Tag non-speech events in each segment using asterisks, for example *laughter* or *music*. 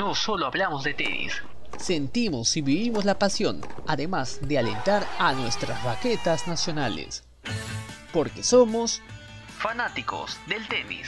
No solo hablamos de tenis. Sentimos y vivimos la pasión, además de alentar a nuestras raquetas nacionales. Porque somos fanáticos del tenis.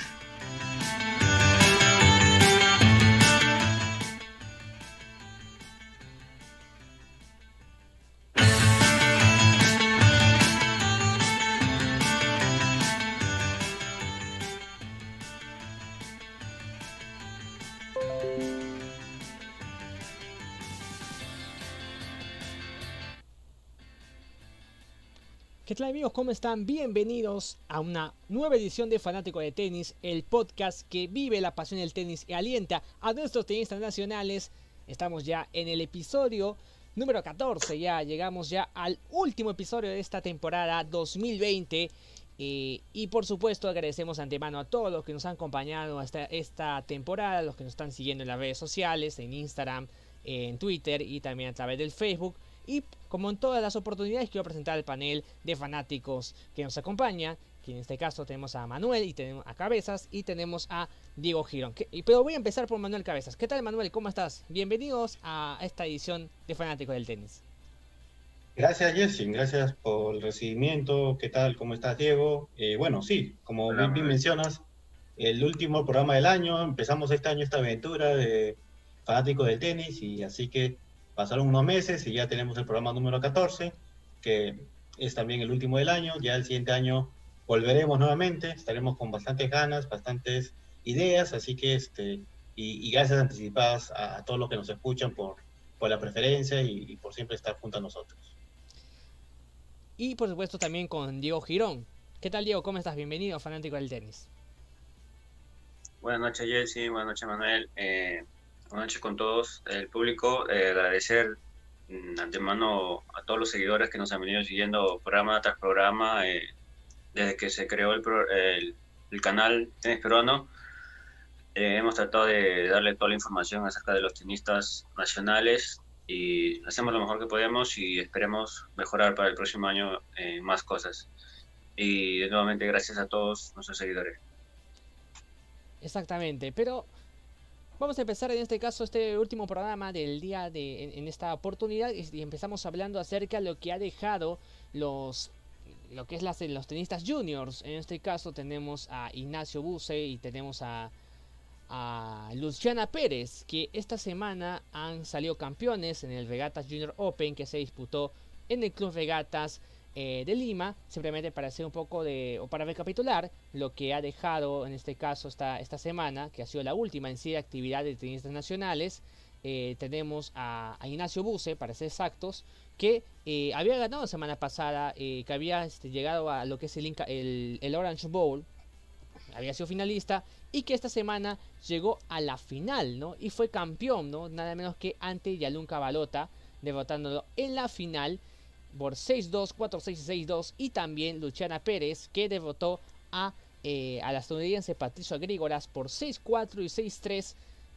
¿Qué tal amigos? ¿Cómo están? Bienvenidos a una nueva edición de Fanático de Tenis, el podcast que vive la pasión del tenis y alienta a nuestros tenistas nacionales. Estamos ya en el episodio número 14, ya llegamos ya al último episodio de esta temporada 2020. Eh, y por supuesto agradecemos antemano a todos los que nos han acompañado hasta esta temporada, los que nos están siguiendo en las redes sociales, en Instagram, en Twitter y también a través del Facebook. Y como en todas las oportunidades, quiero presentar el panel de fanáticos que nos acompaña. Que en este caso tenemos a Manuel y tenemos a Cabezas y tenemos a Diego Girón. pero voy a empezar por Manuel Cabezas. ¿Qué tal Manuel? ¿Cómo estás? Bienvenidos a esta edición de Fanáticos del Tenis. Gracias Jessy, gracias por el recibimiento. ¿Qué tal? ¿Cómo estás Diego? Eh, bueno, sí, como bien, mencionas, el último programa del año, empezamos este año esta aventura de fanáticos del tenis y así que Pasaron unos meses y ya tenemos el programa número 14, que es también el último del año. Ya el siguiente año volveremos nuevamente, estaremos con bastantes ganas, bastantes ideas, así que este, y, gracias anticipadas a, todos los que nos escuchan por, por la preferencia y, por siempre estar junto a nosotros. Y por supuesto también con Diego Girón. ¿Qué tal Diego? ¿Cómo estás? Bienvenido, fanático del tenis. Buenas noches Jesse, buenas noches Manuel. Eh, Buenas noches con todos. El público, eh, agradecer mm, antemano a todos los seguidores que nos han venido siguiendo programa tras programa eh, desde que se creó el, el, canal Tenis Peruano. Eh, hemos tratado de darle toda la información acerca de los tenistas nacionales y hacemos lo mejor que podemos y esperemos mejorar para el próximo año más cosas. Y nuevamente gracias a todos nuestros seguidores. Exactamente, pero Vamos a empezar en este caso este último programa del día de en, esta oportunidad y empezamos hablando acerca de lo que ha dejado los lo que es las, los tenistas juniors. En este caso tenemos a Ignacio Buse y tenemos a, a Luciana Pérez, que esta semana han salido campeones en el Regatas Junior Open que se disputó en el Club Regatas eh, de Lima, simplemente para hacer un poco de, o para recapitular lo que ha dejado en este caso esta, esta semana, que ha sido la última en sí de actividad de tenistas nacionales. Eh, tenemos a, Ignacio Buse, para ser exactos, que eh, había ganado la semana pasada, que había este, llegado a lo que es el, el, el, Orange Bowl, había sido finalista, y que esta semana llegó a la final, ¿no? Y fue campeón, ¿no? Nada menos que ante Yalunca Balota, derrotándolo en la final por 6-2, 4-6 6-2 y también Luciana Pérez que derrotó a, eh, a la estadounidense Patricio Agrígolas por 6-4 y 6-3,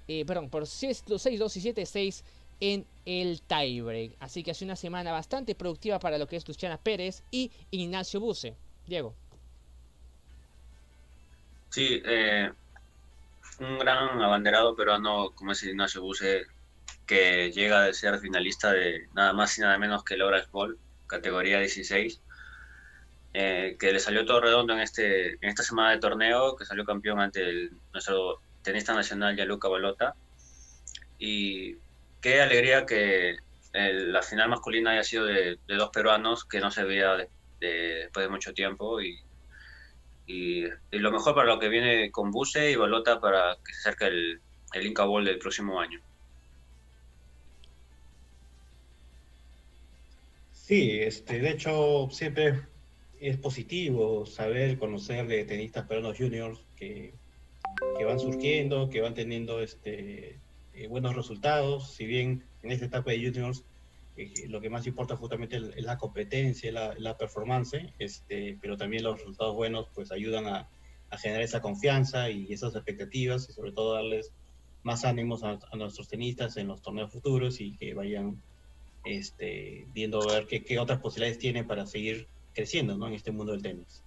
eh, perdón, por 6-2 y 7-6 en el tiebreak. Así que hace una semana bastante productiva para lo que es Luciana Pérez y Ignacio Buse. Diego. Sí, eh, un gran abanderado peruano como es Ignacio Buse, que llega a ser finalista de nada más y nada menos que el Orange categoría 16, eh, que le salió todo redondo en, este, en esta semana de torneo, que salió campeón ante nuestro tenista nacional Yaluca Balota. Y qué alegría que la final masculina haya sido de, dos peruanos que no se veía después de mucho tiempo y, y, lo mejor para lo que viene con Buse y Balota para que se acerque el, el Inca Bowl del próximo año. Sí, este, de hecho, siempre es positivo saber, conocer de tenistas peruanos juniors que, que van surgiendo, que van teniendo este, eh, buenos resultados. Si bien en esta etapa de juniors eh, lo que más importa justamente es la competencia, la, la performance, este, pero también los resultados buenos pues ayudan a, a, generar esa confianza y esas expectativas y sobre todo darles más ánimos a, a nuestros tenistas en los torneos futuros y que vayan este, viendo a ver qué, qué, otras posibilidades tiene para seguir creciendo ¿no? en este mundo del tenis.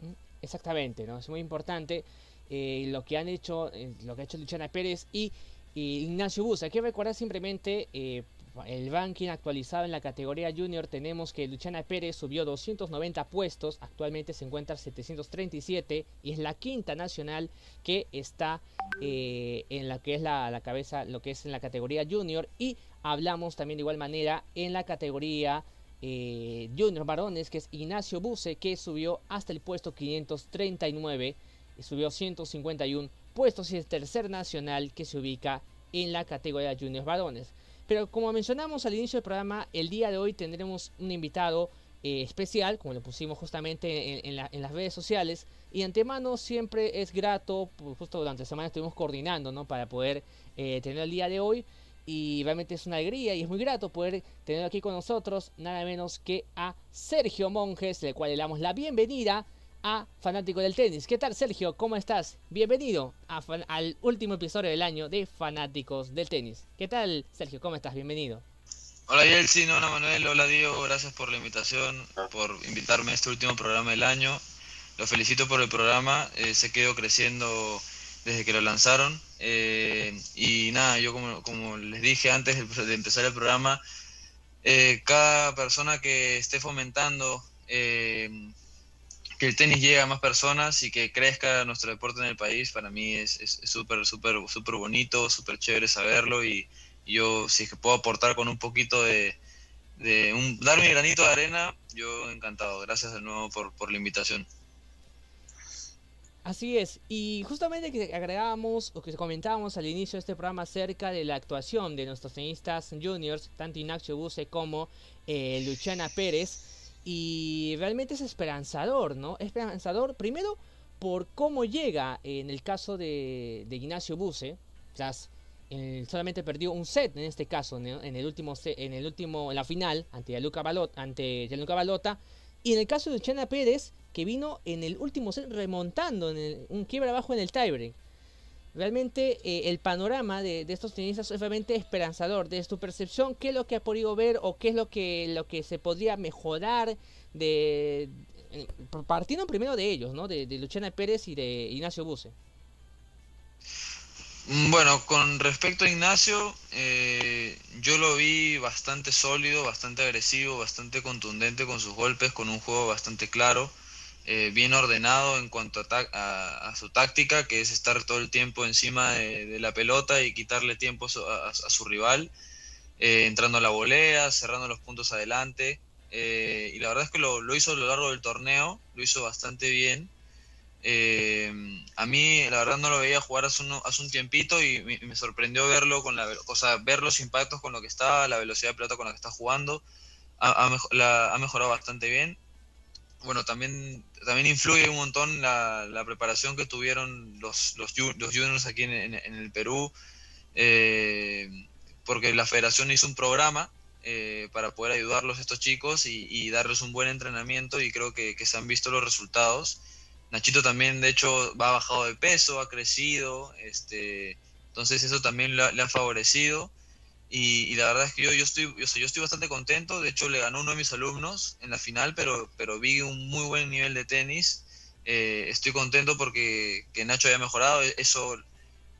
Mm, exactamente, ¿no? es muy importante eh, lo que han hecho, eh, lo que ha hecho Luciana Pérez y, Ignacio Bus. Hay que recordar simplemente eh, el ranking actualizado en la categoría junior tenemos que Luciana Pérez subió 290 puestos, actualmente se encuentra 737 y es la quinta nacional que está eh, en la que es la, cabeza, lo que es en la categoría junior y hablamos también de igual manera en la categoría eh, junior varones que es Ignacio Buse que subió hasta el puesto 539 y subió 151 puestos y es tercer nacional que se ubica en la categoría junior varones. Pero como mencionamos al inicio del programa, el día de hoy tendremos un invitado eh, especial, como lo pusimos justamente en, las redes sociales. Y antemano siempre es grato, pues, justo durante la semana estuvimos coordinando ¿no? para poder eh, tener el día de hoy. Y realmente es una alegría y es muy grato poder tener aquí con nosotros nada menos que a Sergio Monjes, del cual le damos la bienvenida a Fanático del Tenis. ¿Qué tal, Sergio? ¿Cómo estás? Bienvenido al último episodio del año de Fanáticos del Tenis. ¿Qué tal, Sergio? ¿Cómo estás? Bienvenido. Hola, Yeltsin. Hola, Manuel. Hola, Diego. Gracias por la invitación, por invitarme a este último programa del año. Lo felicito por el programa. Eh, se quedó creciendo desde que lo lanzaron. Eh, y nada, yo como, como, les dije antes de empezar el programa, eh, cada persona que esté fomentando que el tenis llegue a más personas y que crezca nuestro deporte en el país, para mí es súper, súper, súper bonito, súper chévere saberlo y, yo si es que puedo aportar con un poquito de, de un, dar mi granito de arena, yo encantado. Gracias de nuevo por, por la invitación. Así es, y justamente que agregábamos o que comentábamos al inicio de este programa acerca de la actuación de nuestros tenistas juniors, tanto Ignacio Buse como eh, Luciana Pérez, y realmente es esperanzador, ¿no? Esperanzador primero por cómo llega en el caso de, Ignacio Buse, tras solamente perdió un set en este caso, en el último en el último en la final ante Gianluca Balota, ante Balota y en el caso de Luciana Pérez que vino en el último set remontando en un quiebra abajo en el tiebreak. Realmente eh, el panorama de, estos tenistas es realmente esperanzador. Desde tu percepción, ¿qué es lo que ha podido ver o qué es lo que, lo que se podría mejorar de, partiendo primero de ellos, ¿no? De, Luciana Pérez y de Ignacio Buse. Mm, bueno, con respecto a Ignacio, eh, yo lo vi bastante sólido, bastante agresivo, bastante contundente con sus golpes, con un juego bastante claro. Eh, bien ordenado en cuanto a, su táctica, que es estar todo el tiempo encima de, la pelota y quitarle tiempo a, su rival, eh, entrando a la volea, cerrando los puntos adelante. Eh, y la verdad es que lo, hizo a lo largo del torneo, lo hizo bastante bien. A mí, la verdad, no lo veía jugar hace, un tiempito y me, sorprendió verlo con la, o ver los impactos con lo que estaba, la velocidad de pelota con la que está jugando. ha mejorado bastante bien bueno, también, también influye un montón la, preparación que tuvieron los, los, juniors aquí en, el Perú, eh, porque la federación hizo un programa eh, para poder ayudarlos a estos chicos y, darles un buen entrenamiento y creo que, se han visto los resultados. Nachito también, de hecho, va bajado de peso, ha crecido, este, entonces eso también le ha favorecido. Y, la verdad es que yo, yo, estoy, yo, yo, estoy bastante contento. De hecho, le ganó uno de mis alumnos en la final, pero, pero vi un muy buen nivel de tenis. Eh, estoy contento porque que Nacho haya mejorado. E, eso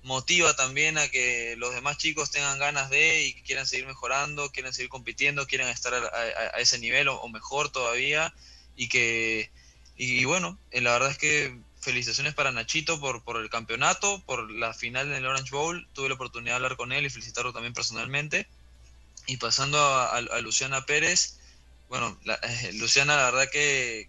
motiva también a que los demás chicos tengan ganas de y quieran seguir mejorando, quieran seguir compitiendo, quieran estar a, ese nivel o, mejor todavía. Y que, y bueno, eh, la verdad es que felicitaciones para Nachito por, por el campeonato, por la final en el Orange Bowl. Tuve la oportunidad de hablar con él y felicitarlo también personalmente. Y pasando a, Luciana Pérez, bueno, eh, Luciana la verdad que,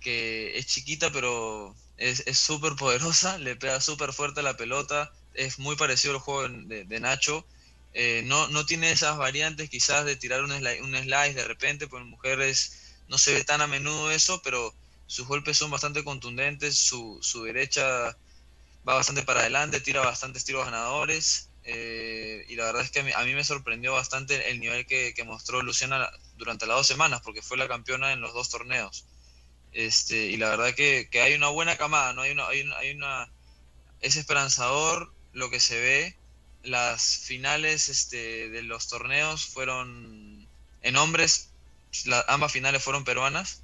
que es chiquita, pero es súper poderosa, *laughs* le pega súper fuerte la pelota, es muy parecido al juego de, Nacho. Eh, no, no tiene esas variantes quizás de tirar un, un slice de repente, pues mujeres no se ve tan a menudo eso, pero sus golpes son bastante contundentes, su, su derecha va bastante para adelante, tira bastantes tiros ganadores. Eh, y la verdad es que a mí, me sorprendió bastante el nivel que, mostró Luciana durante las dos semanas, porque fue la campeona en los dos torneos. Este, y la verdad que, que hay una buena camada, ¿no? Hay una, hay una, hay una, es esperanzador lo que se ve. las finales este, de los torneos fueron en hombres, ambas finales fueron peruanas.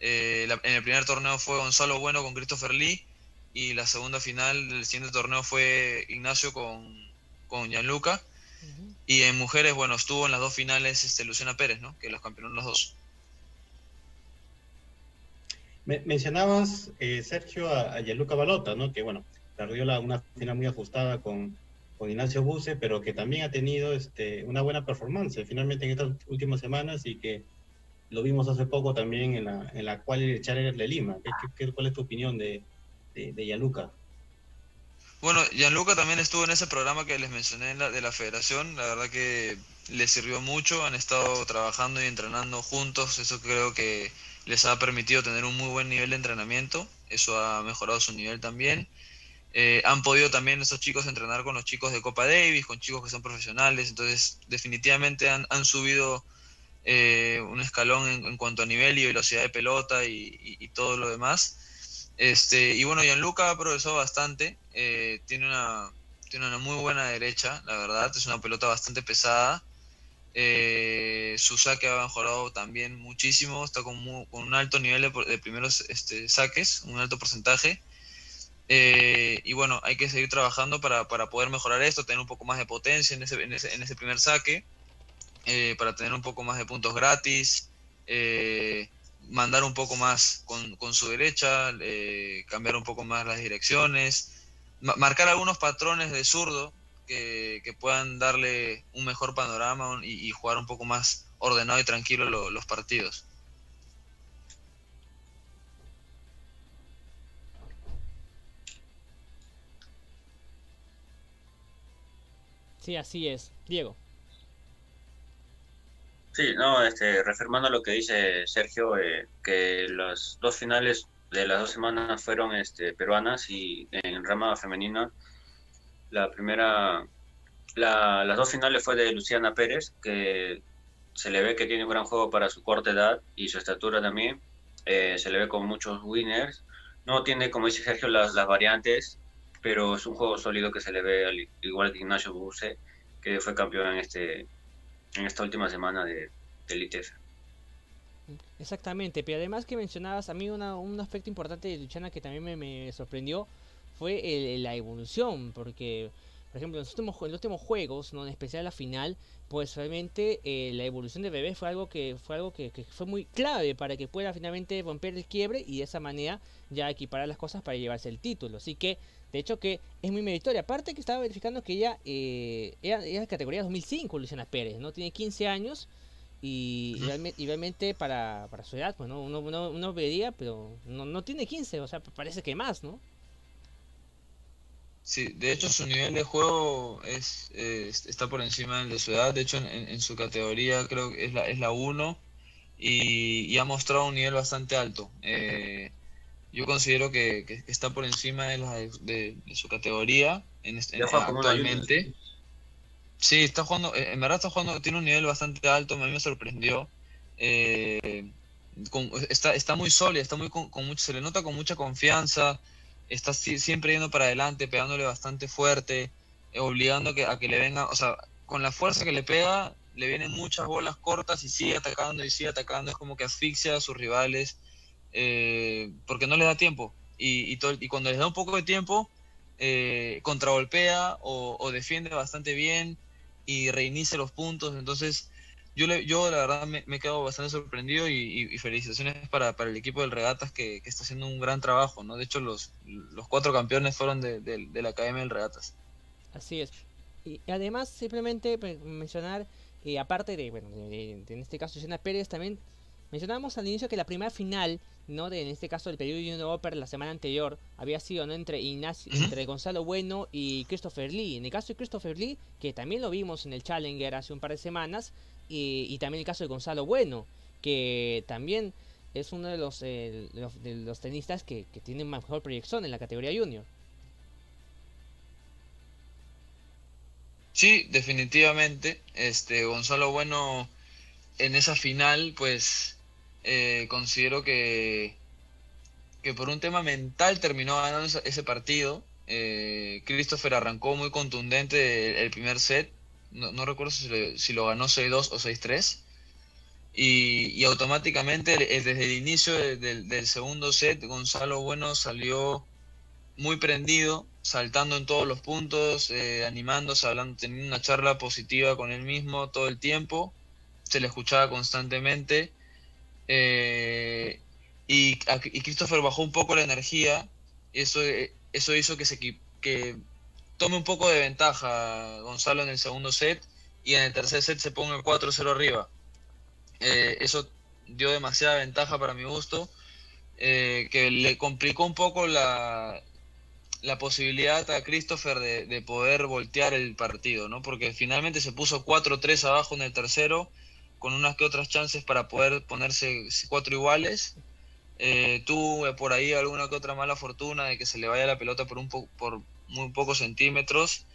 Eh, en el primer torneo fue Gonzalo Bueno con Christopher Lee y la segunda final del siguiente torneo fue Ignacio con, con Gianluca. Y en mujeres, bueno, estuvo en las dos finales este, Luciana Pérez, ¿no? Que los campeonaron los dos. mencionabas, eh, Sergio, a, Gianluca Balota, ¿no? Que, bueno, perdió la, una final muy ajustada con, con Ignacio Buse, pero que también ha tenido este, una buena performance finalmente en estas últimas semanas y que lo vimos hace poco también en la, en la cual Challenger de Lima. ¿Qué, cuál es tu opinión de, de, Gianluca? Bueno, Gianluca también estuvo en ese programa que les mencioné de la federación. La verdad que les sirvió mucho. Han estado trabajando y entrenando juntos. Eso creo que les ha permitido tener un muy buen nivel de entrenamiento. Eso ha mejorado su nivel también. Eh, han podido también esos chicos entrenar con los chicos de Copa Davis, con chicos que son profesionales, entonces definitivamente han, subido eh, un escalón en, cuanto a nivel y velocidad de pelota y, todo lo demás. Este, y bueno, Gianluca ha progresado bastante, eh, tiene, una, tiene una muy buena derecha, la verdad, es una pelota bastante pesada. su saque ha mejorado también muchísimo, está con, con un alto nivel de, de primeros este, saques, un alto porcentaje. Eh, y bueno, hay que seguir trabajando para, para, poder mejorar esto, tener un poco más de potencia en ese, en ese, en ese primer saque, eh, para tener un poco más de puntos gratis, eh, mandar un poco más con, con su derecha, cambiar un poco más las direcciones, marcar algunos patrones de zurdo que, que, puedan darle un mejor panorama y, jugar un poco más ordenado y tranquilo los partidos. Sí, así es. Diego. Sí, no, este, reafirmando lo que dice Sergio, eh, que las dos finales de las dos semanas fueron este, peruanas y en rama femenina la primera, las dos finales fue de Luciana Pérez, que se le ve que tiene un gran juego para su corta edad y su estatura también. Eh, se le ve con muchos winners. No tiene, como dice Sergio, las, las variantes pero es un juego sólido que se le ve al igual que Ignacio Buse, que fue campeón en este en esta última semana de, ITF. Exactamente, pero además que mencionabas, a mí un aspecto importante de Luchana que también me, sorprendió fue la evolución, porque por ejemplo, en los últimos, en los últimos juegos, ¿no? en especial la final, pues realmente eh, la evolución de Bebé fue algo que fue algo que, fue muy clave para que pueda finalmente romper el quiebre y de esa manera ya equiparar las cosas para llevarse el título. Así que, de hecho que es muy meritoria. Aparte que estaba verificando que ella eh, era, de categoría 2005, Luciana Pérez, ¿no? Tiene 15 años y, realmente, para, para, su edad, pues ¿no? uno, uno, uno vería, pero no, no tiene 15, o sea, parece que más, ¿no? Sí, de hecho su nivel de juego es, está por encima del de su edad. De hecho, en, su categoría creo que es la, es la 1 y, ha mostrado un nivel bastante alto. Eh, yo considero que, está por encima de, la, de, su categoría en, actualmente. Sí, está jugando, eh, en verdad está jugando, tiene un nivel bastante alto, a mí me sorprendió. Eh, está, está muy sólida, está muy con, mucho, se le nota con mucha confianza está siempre yendo para adelante, pegándole bastante fuerte, eh, obligando a que, a que le venga, o sea, con la fuerza que le pega, le vienen muchas bolas cortas y sigue atacando y sigue atacando, es como que asfixia a sus rivales, eh, porque no le da tiempo. Y, y, cuando les da un poco de tiempo, eh, o, defiende bastante bien y reinicia los puntos. Entonces, yo, le, yo la verdad me, he quedado bastante sorprendido y, felicitaciones para, para, el equipo del Regatas que, está haciendo un gran trabajo, ¿no? De hecho, los, los cuatro campeones fueron de, de, la Academia del Regatas. Así es. Y además, simplemente mencionar, que aparte de, bueno, en este caso, Luciana Pérez, también mencionábamos al inicio que la primera final, ¿no? De, en este caso, el periodo Junior Oper la semana anterior, había sido, ¿no? Entre, Ignacio, entre Gonzalo Bueno y Christopher Lee. En el caso de Christopher Lee, que también lo vimos en el Challenger hace un par de semanas, y, también el caso de Gonzalo Bueno, que también es uno de los, eh, de los, tenistas que, que tienen mejor proyección en la categoría junior. Sí, definitivamente. Este Gonzalo Bueno en esa final, pues eh, considero que, que por un tema mental terminó ganando ese, partido. Eh, Christopher arrancó muy contundente el, primer set. No, recuerdo si, lo ganó 6-2 o 6-3. Y, automáticamente desde el inicio del, segundo set, Gonzalo Bueno salió muy prendido, saltando en todos los puntos, eh, animándose, hablando, teniendo una charla positiva con él mismo todo el tiempo. Se le escuchaba constantemente. Eh, y, y Christopher bajó un poco la energía. Eso, eh, eso hizo que, se, que tome un poco de ventaja Gonzalo en el segundo set y en el tercer set se ponga 4-0 arriba. Eh, eso dio demasiada ventaja para mi gusto, eh, que le complicó un poco la, la posibilidad a Christopher de, de, poder voltear el partido, ¿no? Porque finalmente se puso 4-3 abajo en el tercero, con unas que otras chances para poder ponerse cuatro iguales, eh, tuve por ahí alguna que otra mala fortuna de que se le vaya la pelota por, un por muy pocos centímetros,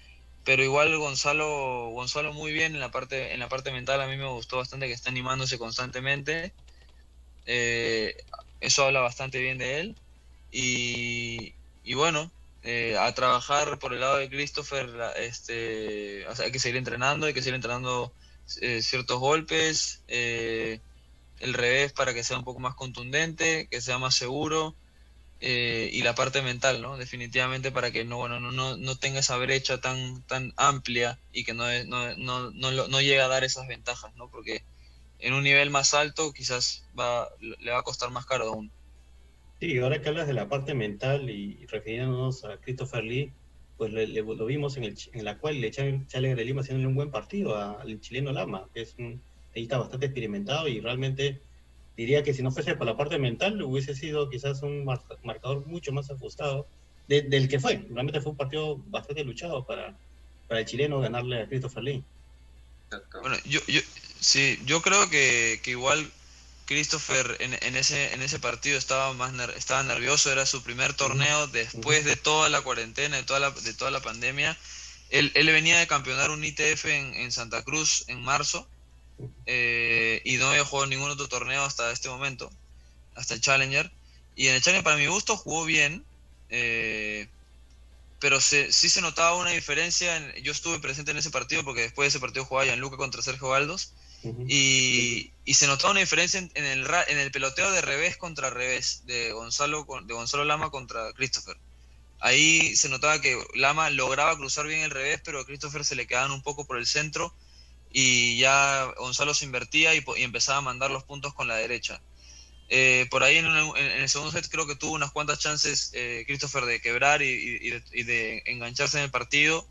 pero igual Gonzalo, Gonzalo muy bien en la, parte, en la parte mental, a mí me gustó bastante que está animándose constantemente, eh, eso habla bastante bien de él, y, bueno, eh, a trabajar por el lado de Christopher, este, hay que seguir entrenando, hay que seguir entrenando ciertos golpes, el revés para que sea un poco más contundente, que sea más seguro, eh, y la parte mental, ¿no? Definitivamente para que no, bueno, no, no, tenga esa brecha tan, tan amplia y que no, no, no llegue a dar esas ventajas, ¿no? Porque en un nivel más alto quizás va, le va a costar más caro aún. Sí, ahora que hablas de la parte mental y refiriéndonos a Christopher Lee, pues lo vimos en, el, en la cual le echaron Challenge de Lima haciendo un buen partido al chileno Lama, que es un ahí está bastante experimentado y realmente diría que si no fuese por la parte mental hubiese sido quizás un marcador mucho más ajustado del que fue. Realmente fue un partido bastante luchado para, para el chileno ganarle a Christopher Lee. Bueno, yo, yo, sí, yo creo que, que igual Christopher en, en, ese, en ese partido estaba, más estaba nervioso, era su primer torneo después de toda la cuarentena, de toda la, de toda la pandemia. Él, él venía de campeonar un ITF en, en Santa Cruz en marzo eh, y no había jugado ningún otro torneo hasta este momento, hasta el Challenger. Y en el Challenger, para mi gusto, jugó bien, eh, pero se, sí se notaba una diferencia. yo estuve presente en ese partido porque después de ese partido jugaba Gianluca contra Sergio Baldos. Y, y, se notaba una diferencia en, el, en el peloteo de revés contra revés, de Gonzalo, de Gonzalo Lama contra Christopher. Ahí se notaba que Lama lograba cruzar bien el revés, pero a Christopher se le quedaban un poco por el centro y ya Gonzalo se invertía y, empezaba a mandar los puntos con la derecha. Eh, por ahí en, el segundo set creo que tuvo unas cuantas chances eh, Christopher de quebrar y, de, engancharse en el partido,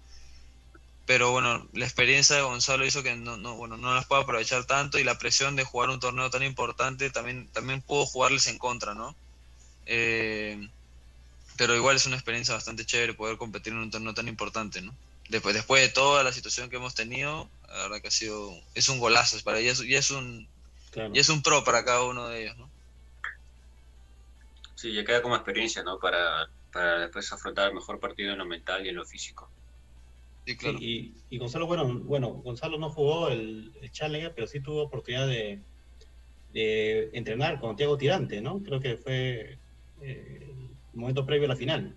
pero bueno, la experiencia de Gonzalo hizo que no, no, bueno, no las pueda aprovechar tanto y la presión de jugar un torneo tan importante también, también pudo jugarles en contra, ¿no? Eh, pero igual es una experiencia bastante chévere poder competir en un torneo tan importante, ¿no? Después, después de toda la situación que hemos tenido, la verdad que ha sido, es un golazo, para ella ya es un, y es un pro para cada uno de ellos, ¿no? Sí, ya queda como experiencia, ¿no? Para, para después afrontar el mejor partido en lo mental y en lo físico. Sí, claro. y, Gonzalo, bueno, bueno, Gonzalo no jugó el, el Challenger, pero sí tuvo oportunidad de, de entrenar con Tiago Tirante, ¿no? Creo que fue eh, el momento previo a la final.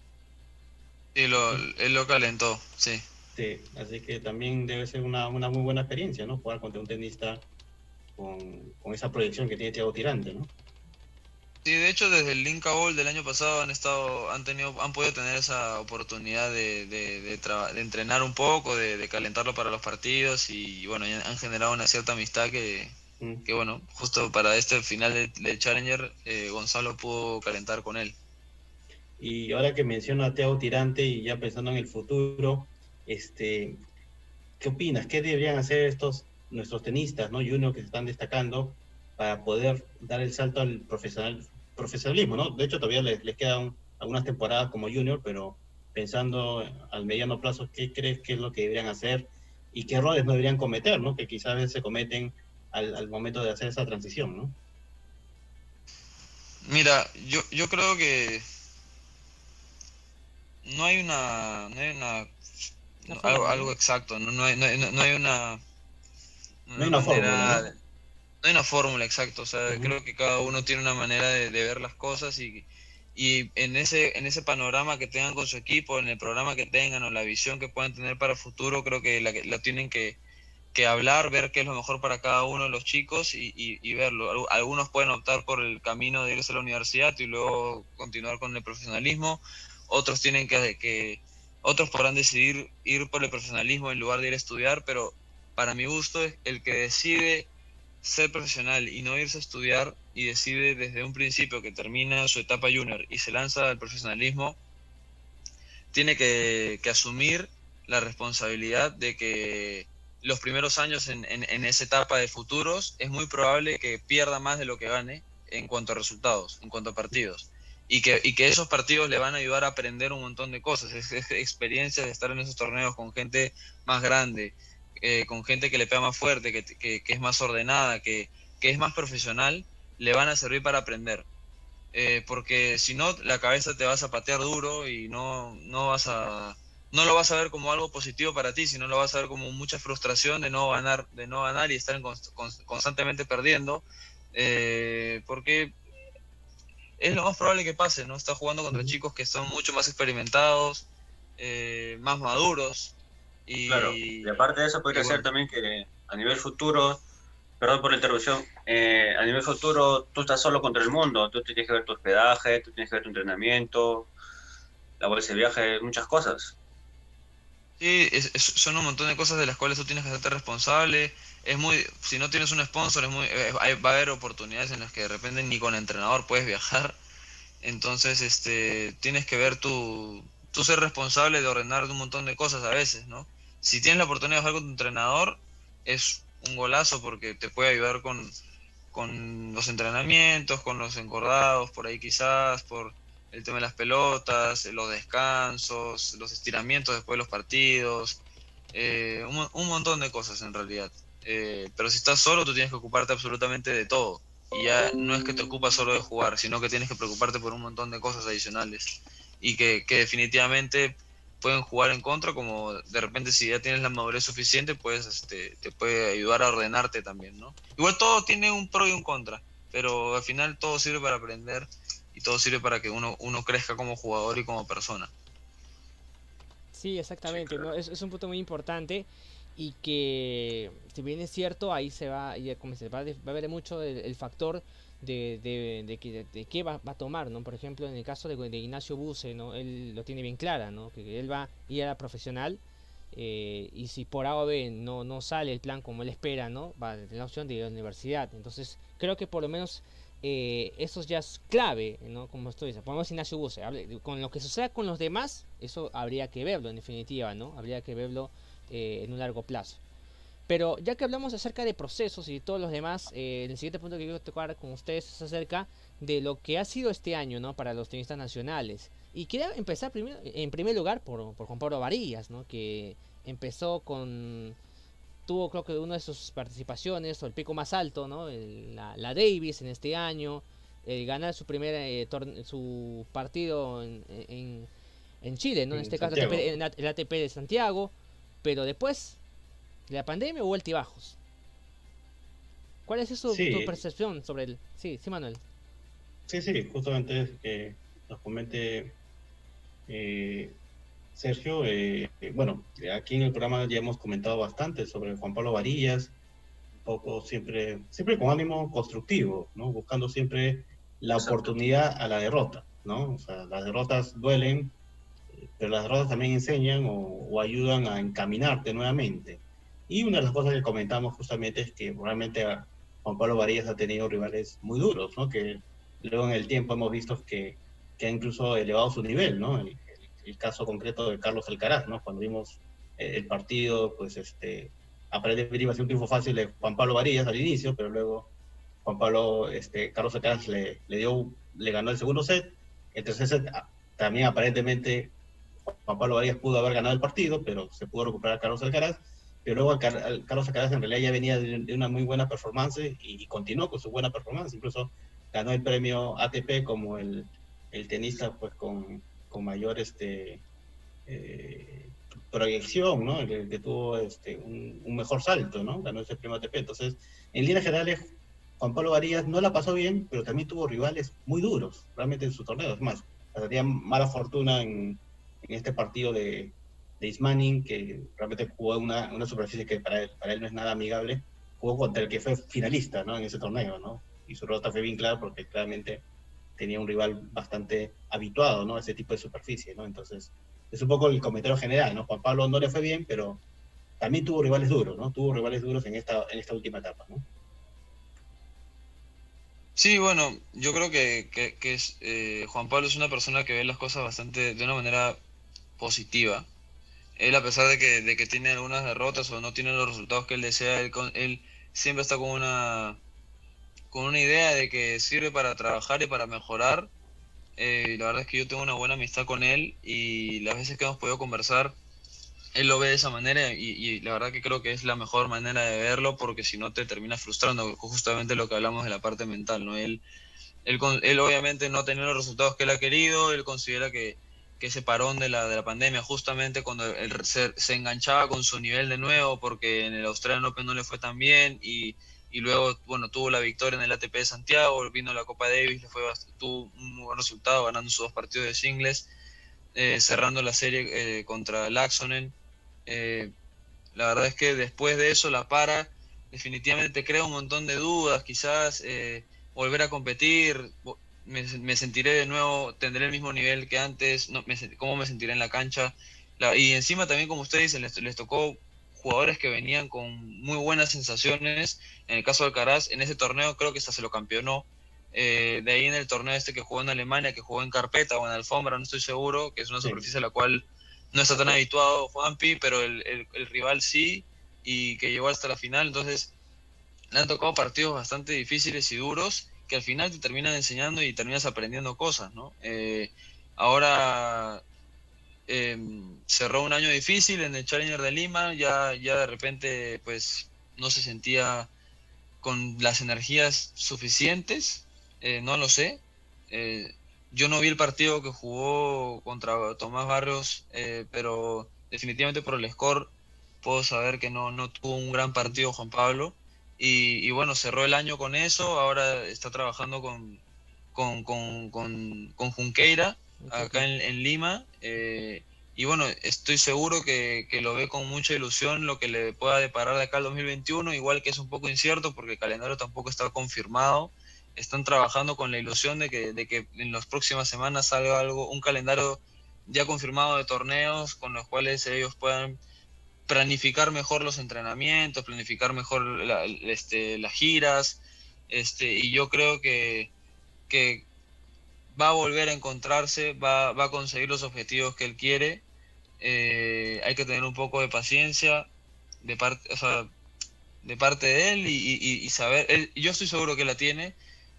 Sí, lo, él lo calentó, sí. Este, así que también debe ser una, una, muy buena experiencia, ¿no? Jugar contra un tenista con, con esa proyección que tiene Thiago Tirante, ¿no? Sí, de hecho desde el Linka Bowl del año pasado han estado, han tenido, han podido tener esa oportunidad de, de, de, entrenar un poco, de, calentarlo para los partidos y bueno, han generado una cierta amistad que, mm. que bueno, justo para este final del Challenger, eh, Gonzalo pudo calentar con él. Y ahora que menciona a Thiago Tirante y ya pensando en el futuro, este, ¿Qué opinas? ¿Qué deberían hacer estos nuestros tenistas, ¿no? Junior que se están destacando para poder dar el salto al profesional, profesionalismo, ¿no? De hecho, todavía les, quedan algunas temporadas como junior, pero pensando al mediano plazo, ¿qué crees que es lo que deberían hacer y qué errores no deberían cometer, ¿no? Que quizás se cometen al, al momento de hacer esa transición, ¿no? Mira, yo, yo creo que no hay una, no hay una algo, algo, exacto, no, no, hay, no, no hay una... No hay una fórmula. No hay una fórmula, exacto. O sea, creo que cada uno tiene una manera de, ver las cosas y, y en ese, en ese panorama que tengan con su equipo, en el programa que tengan o la visión que puedan tener para el futuro, creo que la, la tienen que, que hablar, ver qué es lo mejor para cada uno de los chicos y, y, verlo. Algunos pueden optar por el camino de irse a la universidad y luego continuar con el profesionalismo, otros tienen que, que otros podrán decidir ir por el profesionalismo en lugar de ir a estudiar, pero para mi gusto el que decide ser profesional y no irse a estudiar y decide desde un principio que termina su etapa junior y se lanza al profesionalismo, tiene que, asumir la responsabilidad de que los primeros años en, esa etapa de futuros es muy probable que pierda más de lo que gane en cuanto a resultados, en cuanto a partidos. Y que, esos partidos le van a ayudar a aprender un montón de cosas, es, experiencia de estar en esos torneos con gente más grande, eh, con gente que le pega más fuerte, que, que, que es más ordenada, que, que, es más profesional, le van a servir para aprender. Eh, porque si no, la cabeza te vas a patear duro y no, no vas a no lo vas a ver como algo positivo para ti, sino lo vas a ver como mucha frustración de no ganar, de no ganar y estar constantemente perdiendo, eh, porque es lo más probable que pase, ¿no? Estás jugando contra chicos que son mucho más experimentados, más maduros, y, claro, y aparte de eso podría ser también que a nivel futuro, perdón por la interrupción, eh, a nivel futuro tú estás solo contra el mundo, tú tienes que ver tu hospedaje, tú tienes que ver tu entrenamiento, la bolsa de viaje, muchas cosas. Sí, son un montón de cosas de las cuales tú tienes que hacerte responsable. Es muy, si no tienes un sponsor, es muy, eh, va a haber oportunidades en las que de repente ni con entrenador puedes viajar. Entonces, este, tienes que ver tu, tú ser responsable de ordenar un montón de cosas a veces, ¿no? Si tienes la oportunidad de jugar con tu entrenador, es un golazo porque te puede ayudar con, con los entrenamientos, con los encordados, por ahí quizás, por el tema de las pelotas, los descansos, los estiramientos después de los partidos, eh, un, montón de cosas en realidad. Eh, pero si estás solo, tú tienes que ocuparte absolutamente de todo. Y ya no es que te ocupas solo de jugar, sino que tienes que preocuparte por un montón de cosas adicionales. Y que definitivamente pueden jugar en contra, como de repente si ya tienes la madurez suficiente, pues este, te puede ayudar a ordenarte también, ¿no? Igual todo tiene un pro y un contra, pero al final todo sirve para aprender y todo sirve para que uno, uno crezca como jugador y como persona. Sí, exactamente, ¿no? es, es, un punto muy importante y que si bien es cierto, ahí se va, y como se va, va a ver mucho el factor de, de, qué va, va, a tomar, ¿no? Por ejemplo, en el caso de, Ignacio Buse, ¿no? Él lo tiene bien clara, ¿no? Que él va a ir a la profesional eh, y si por A o B no, no sale el plan como él espera, ¿no? Va a tener la opción de ir a la universidad. Entonces, creo que por lo menos eh, eso ya es clave, ¿no? Como estoy diciendo, ponemos Ignacio Buse, con lo que suceda con los demás, eso habría que verlo en definitiva, ¿no? Habría que verlo eh, en un largo plazo. Pero ya que hablamos acerca de procesos y todos los demás, eh, el siguiente punto que quiero tocar con ustedes es acerca de lo que ha sido este año ¿no? para los tenistas nacionales. Y quería empezar primero, en primer lugar por, por Juan Pablo Varillas, ¿no? que empezó con... Tuvo creo que una de sus participaciones, o el pico más alto, ¿no? la, la, Davis en este año, el ganar su primer eh, su partido en, en, en, Chile, ¿no? En, este caso el ATP de Santiago, pero después la pandemia o altibajos. ¿Cuál es eso, tu percepción sobre el...? Sí, sí, Manuel. Sí, sí, justamente que nos comente eh, Sergio. Eh, bueno, aquí en el programa ya hemos comentado bastante sobre Juan Pablo Varillas, un poco siempre, siempre con ánimo constructivo, ¿no? Buscando siempre la oportunidad a la derrota, ¿no? O sea, las derrotas duelen, pero las derrotas también enseñan o, o ayudan a encaminarte nuevamente. Y una de las cosas que comentamos justamente es que realmente Juan Pablo Varillas ha tenido rivales muy duros, ¿no? Que luego en el tiempo hemos visto que, que ha incluso elevado su nivel, ¿no? El, caso concreto de Carlos Alcaraz, ¿no? Cuando vimos eh, el partido, pues este, aparentemente iba a ser un triunfo fácil de Juan Pablo Varillas al inicio, pero luego Juan Pablo, este, Carlos Alcaraz le, le dio, le ganó el segundo set, el tercer set ah, también aparentemente Juan Pablo Varillas pudo haber ganado el partido, pero se pudo recuperar Carlos Alcaraz, pero luego Carlos Alcaraz en realidad ya venía de, una muy buena performance y, continuó con su buena performance, incluso ganó el premio ATP como el, el tenista pues con, con mayor este, eh, proyección, ¿no? El, que tuvo este, un, mejor salto, ¿no? Ganó ese premio ATP. Entonces, en líneas generales, Juan Pablo Varías no la pasó bien, pero también tuvo rivales muy duros, realmente en su torneo. Es más, tenía mala fortuna en, este partido de, de Ismaning, que realmente jugó una, una superficie que para él, para él no es nada amigable, jugó contra el que fue finalista ¿no? en ese torneo, ¿no? Y su rota fue bien clara porque claramente tenía un rival bastante habituado ¿no? a ese tipo de superficie, ¿no? Entonces, es un poco el comentario general, ¿no? Juan Pablo le fue bien, pero también tuvo rivales duros, ¿no? Tuvo rivales duros en esta, en esta última etapa, ¿no? Sí, bueno, yo creo que, que, es, eh, Juan Pablo es una persona que ve las cosas bastante de una manera positiva. Él, a pesar de que, de que tiene algunas derrotas o no tiene los resultados que él desea, él, él siempre está con una, con una idea de que sirve para trabajar y para mejorar. Eh, la verdad es que yo tengo una buena amistad con él y las veces que hemos podido conversar, él lo ve de esa manera y, la verdad que creo que es la mejor manera de verlo porque si no te terminas frustrando, justamente lo que hablamos de la parte mental, ¿no? Él, él, él obviamente no ha tenido los resultados que él ha querido, él considera que, que ese parón de la, de la pandemia, justamente cuando él se, se, enganchaba con su nivel de nuevo porque en el Australian Open no le fue tan bien y, y luego, bueno, tuvo la victoria en el ATP de Santiago, vino la Copa Davis, le fue, tuvo un buen resultado ganando sus dos partidos de singles, eh, cerrando la serie eh, contra Laxonen eh, la verdad es que después de eso la para definitivamente crea un montón de dudas, quizás eh, volver a competir, me, sentiré de nuevo, tendré el mismo nivel que antes, no, me, cómo me sentiré en la cancha. y encima también, como ustedes dicen, les, tocó jugadores que venían con muy buenas sensaciones. En el caso de Alcaraz, en ese torneo creo que hasta se lo campeonó. Eh, de ahí en el torneo este que jugó en Alemania, que jugó en carpeta o en alfombra, no estoy seguro, que es una superficie a la cual no está tan habituado Juanpi, pero el, el, rival sí, y que llegó hasta la final, entonces le han tocado partidos bastante difíciles y duros que al final te terminan enseñando y terminas aprendiendo cosas, ¿no? Eh, ahora em, cerró un año difícil en el Challenger de Lima, ya, ya de repente pues no se sentía con las energías suficientes, eh, no lo sé. Eh, yo no vi el partido que jugó contra Tomás Barrios, pero definitivamente por el score puedo saber que no, no tuvo un gran partido Juan Pablo. Y, bueno, cerró el año con eso, ahora está trabajando con, con, con, con, Junqueira acá en, Lima. Eh, y bueno, estoy seguro que, que, lo ve con mucha ilusión lo que le pueda deparar de acá al 2021, igual que es un poco incierto porque el calendario tampoco está confirmado están trabajando con la ilusión de que, de que en las próximas semanas salga algo, un calendario ya confirmado de torneos con los cuales ellos puedan planificar mejor los entrenamientos, planificar mejor este, las giras, este, y yo creo que, que va a volver a encontrarse, va, va a conseguir los objetivos que él quiere. Eh, hay que tener un poco de paciencia de parte, de parte de él y, y, saber, él, yo estoy seguro que la tiene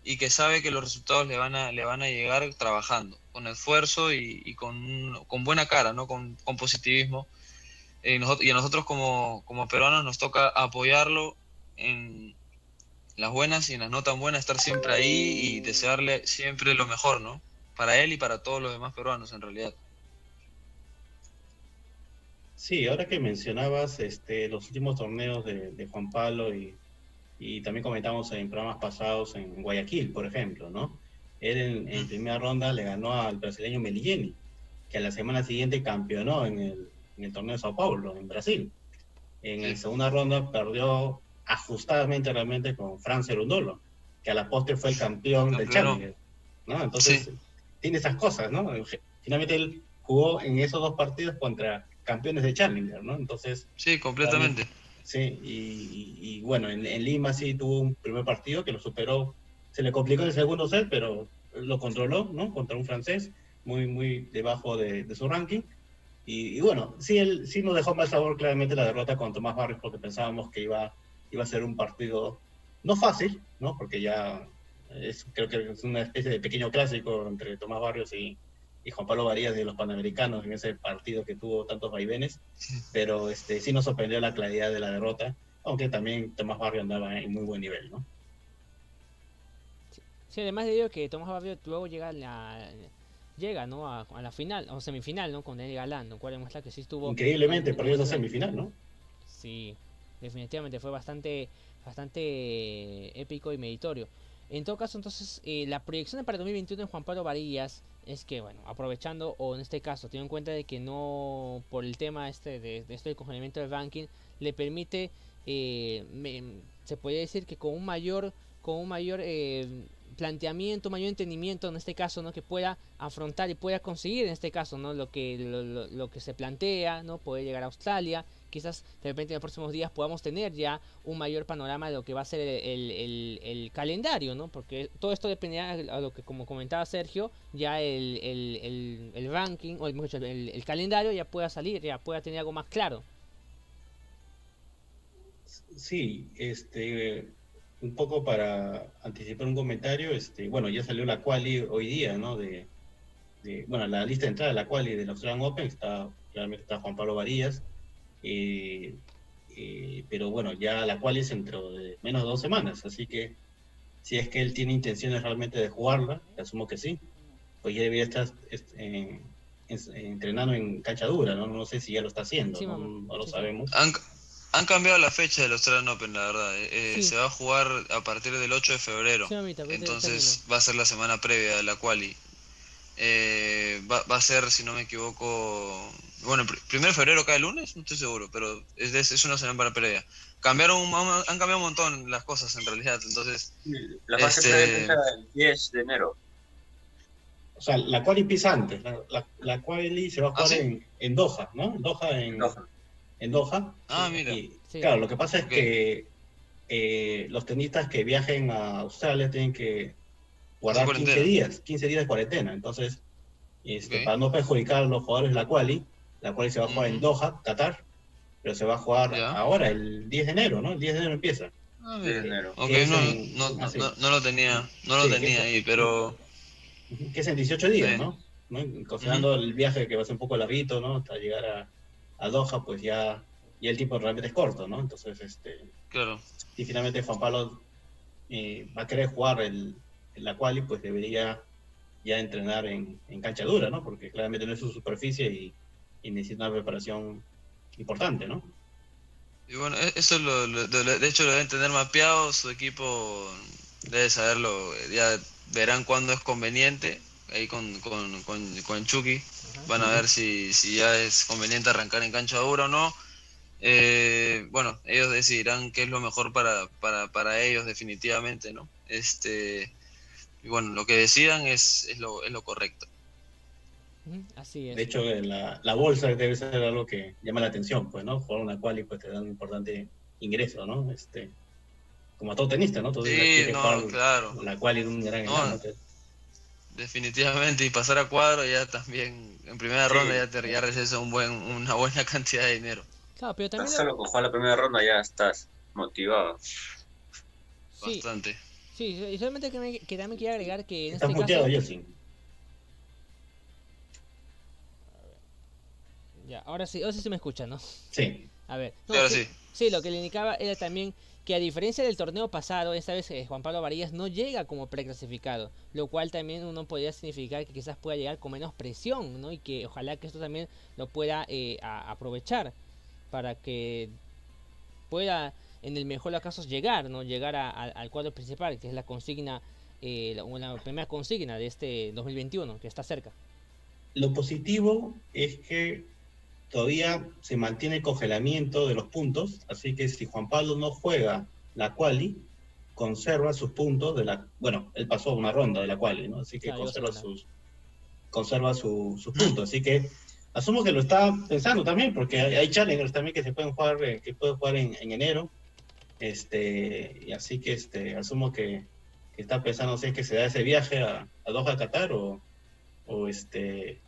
y que sabe que los resultados le van a, le van a llegar trabajando, con esfuerzo y, con, con, buena cara, ¿no? con, con positivismo. Eh, y a nosotros como, como peruanos nos toca apoyarlo en las buenas y en las no tan buenas, estar siempre ahí y desearle siempre lo mejor, ¿no? Para él y para todos los demás peruanos en realidad. Sí, ahora que mencionabas este, los últimos torneos de, de Juan Pablo y, y también comentamos en programas pasados en Guayaquil, por ejemplo, ¿no? Él en, primera ronda le ganó al brasileño Melilleni, que a la semana siguiente campeonó en el, en el torneo de Sao Paulo, en Brasil. En la segunda ronda perdió ajustadamente realmente con Fran Cerundolo, que a la postre fue el campeón del Challenger, ¿no? Entonces, tiene esas cosas, ¿no? Finalmente él jugó en esos dos partidos contra campeones de Challenger, ¿no? Entonces... Sí, completamente. Sí, y, bueno, en, Lima sí tuvo un primer partido que lo superó, se le complicó en el segundo set, pero lo controló, ¿no? Contra un francés muy, muy debajo de, su ranking. Y, bueno, sí, él, sí nos dejó mal sabor claramente la derrota con Tomás Barrios porque pensábamos que iba, iba a ser un partido no fácil, ¿no? Porque ya es, creo que es una especie de pequeño clásico entre Tomás Barrios y, y Juan Pablo Varías de los Panamericanos en ese partido que tuvo tantos vaivenes, pero este, sí nos sorprendió la claridad de la derrota, aunque también Tomás Barrio andaba en muy buen nivel, ¿no? Sí, además de ello que Tomás Barrio luego llega a la, llega ¿no? a, la final o semifinal ¿no? con el Galán, lo cual demuestra que sí estuvo increíblemente perdió esa semifinal, ¿no? Sí, definitivamente fue bastante bastante épico y meritorio. En todo caso, entonces, eh, la proyección para 2021 en Juan Pablo Varillas es que, bueno, aprovechando, o en este caso, teniendo en cuenta de que no, por el tema este de, esto del congelamiento del banking, le permite, eh, se puede decir que con un mayor, con un mayor eh, planteamiento, mayor entendimiento en este caso, ¿no? Que pueda afrontar y pueda conseguir en este caso, ¿no? Lo que, lo, lo, que se plantea, ¿no? Poder llegar a Australia, quizás de repente en los próximos días podamos tener ya un mayor panorama de lo que va a ser el, el, calendario, ¿no? Porque todo esto dependerá a lo que, como comentaba Sergio, ya el, ranking, o mejor el, el calendario ya pueda salir, ya pueda tener algo más claro. Sí, este, un poco para anticipar un comentario, este, bueno, ya salió la quali hoy día, ¿no? De, bueno, la lista de entrada de la quali del Australian Open está, realmente está Juan Pablo Varillas, eh, eh, pero bueno, ya la quali es dentro de menos de dos semanas, así que si es que él tiene intenciones realmente de jugarla, asumo que sí, pues ya debería estar este, entrenando en cancha dura, ¿no? No sé si ya lo está haciendo, no, lo sabemos. Han cambiado la fecha del Australian Open, la verdad. Eh, eh, se va a jugar a partir del 8 de febrero. Entonces va a ser la semana previa de la quali. Eh, va, a ser, si no me equivoco, bueno, primero de febrero cae el lunes, no estoy seguro, pero es, es una semana previa. Cambiaron, han cambiado un montón las cosas en realidad, entonces... La fase este... previa el 10 de enero. O sea, la quali empieza antes, la, la, quali se va a jugar ¿Ah, en, en, Doha, ¿no? Doha en... Doha en Doha. Ah, mira. Claro, lo que pasa es que eh, los tenistas que viajen a Australia tienen que guardar 15 días, 15 días de cuarentena. Entonces, este, para no perjudicar a los jugadores de la quali, la quali se va a jugar en Doha, Qatar, pero se va a jugar ahora, el 10 de enero, ¿no? El 10 de enero empieza. Ah, 10 de enero. Ok, no, no, no, lo tenía, no lo tenía ahí, pero... Que es en 18 días, ¿no? Considerando el viaje que va a ser un poco larguito, ¿no? Hasta llegar a, a Doha, pues ya, ya el tiempo realmente es corto, ¿no? Entonces, este, claro. si finalmente Juan Pablo eh, va a querer jugar el, la quali, pues debería ya entrenar en, en, cancha dura, ¿no? Porque claramente no es su superficie y, necesita una preparación importante, ¿no? Y bueno, e-, eso lo, de hecho lo deben tener mapeado, su equipo debe saberlo, ya verán cuándo es conveniente, ahí con, con, con, con Chucky, Van a ver si, si ya es conveniente arrancar en cancha dura o no. Eh, bueno, ellos decidirán qué es lo mejor para, para, para ellos definitivamente, ¿no? Este, y bueno, lo que decidan es, es, lo, es lo correcto. Así es. De hecho, la, la, bolsa debe ser algo que llama la atención, pues, ¿no? Jugar una quali pues te da un importante ingreso, ¿no? Este, como a todo tenista, ¿no? sí, no, claro. La quali es un gran no, Definitivamente, y pasar a cuadro ya también, en primera ronda ya te ya recibes un buen, una buena *laughs* cantidad de dinero. Claro, pero también... Solo con la primera ronda ya estás motivado. Bastante. Sí, y solamente que, me, que también quiero agregar que en Estás este caso... Ya, ahora sí, ahora sí se me escucha, ¿no? Sí. A ver. ahora sí. Sí, lo que le indicaba era también que a diferencia del torneo pasado, esta vez eh, Juan Pablo Varillas no llega como preclasificado, lo cual también uno podría significar que quizás pueda llegar con menos presión, ¿no? Y que ojalá que esto también lo pueda eh, aprovechar para que pueda, en el mejor de los casos, llegar, ¿no? Llegar al cuadro principal, que es la consigna, eh, la primera consigna de este 2021, que está cerca. Lo positivo es que todavía se mantiene el congelamiento de los puntos, así que si Juan Pablo no juega la quali, conserva sus puntos de la, bueno, él pasó una ronda de la quali, ¿no? Así que conserva sus conserva sus puntos, así que asumo que lo está pensando también, porque hay, challengers también que se pueden jugar, eh, que pueden jugar en, enero, este, y así que este, asumo que, está pensando si es que se da ese viaje a, a Doha, Qatar, o, o este,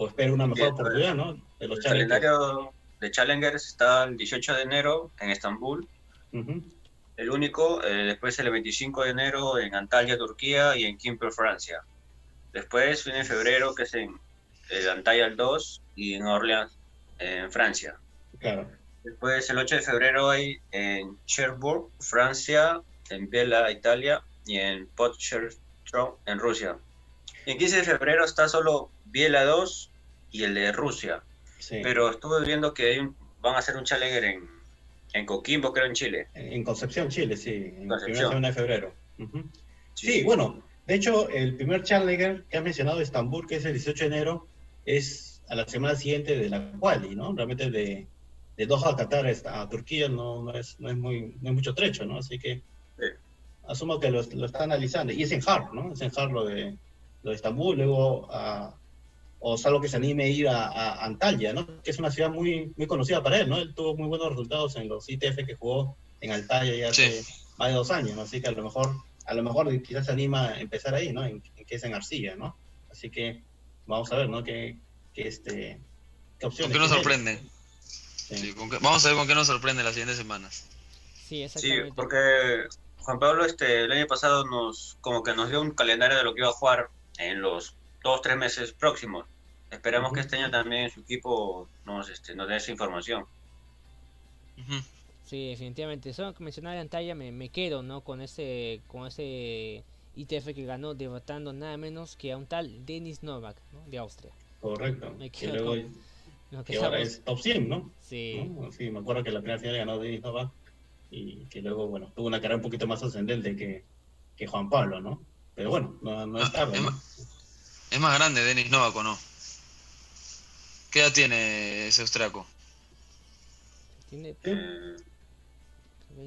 o espera una mejor oportunidad, ¿no? el calendario de Challengers está el 18 de enero en Estambul. El único, eh, después el 25 de enero en Antalya, Turquía y en Quimper, Francia. Después viene febrero, que es en Antalya el 2 y en Orleans, en Francia. Claro. Después el 8 de febrero hay en Cherbourg, Francia, en Biella, Italia y en Potchefstroom, en Rusia. Y en 15 de febrero está solo Biela 2 y el de Rusia. Pero estuve viendo que van a hacer un challenger en, En Coquimbo, creo, en Chile. En Concepción, Chile, sí. En la primera semana de febrero. sí. bueno, de hecho, el primer Challenger que has mencionado, Estambul, que es el 18 de enero, es a la semana siguiente de la quali, ¿no? Realmente de, de Doha a Qatar a Turquía no, no, es, no, es muy, no es mucho trecho, ¿no? Así que asumo que lo, lo, está analizando. Y es en Har, ¿no? Es en Har lo de, lo de Estambul, luego a, o salvo que se anime a ir a, Antalya, ¿no? Que es una ciudad muy, muy conocida para él, ¿no? Él tuvo muy buenos resultados en los ITF que jugó en Antalya ya hace más de dos años, ¿no? Así que a lo mejor, a lo mejor quizás se anima a empezar ahí, ¿no? En, que es en Arcilla, ¿no? Así que vamos a ver, ¿no? ¿Qué, qué este, qué opciones? ¿Con qué nos sorprende? Sí. vamos a ver con qué nos sorprende las siguientes semanas. Sí, exactamente. Sí, porque Juan Pablo este, el año pasado nos como que nos dio un calendario de lo que iba a jugar en los dos, tres meses próximos. Esperamos que este año también su equipo nos, este, nos dé esa información. Sí, definitivamente. Solo que mencionar en Antalla me, me quedo ¿no? con ese con ese ITF que ganó debutando nada menos que a un tal Denis Novak de Austria. Correcto. Me quedo que, ahora es top 100, ¿no? Sí. Sí, me acuerdo que la primera final ganó Denis Novak y que luego, bueno, tuvo una carrera un poquito más ascendente que, que Juan Pablo, ¿no? Pero bueno, no, no es ah, tarde. Es más grande Denis Novak, ¿o no? ¿Qué edad tiene ese austriaco? Tiene...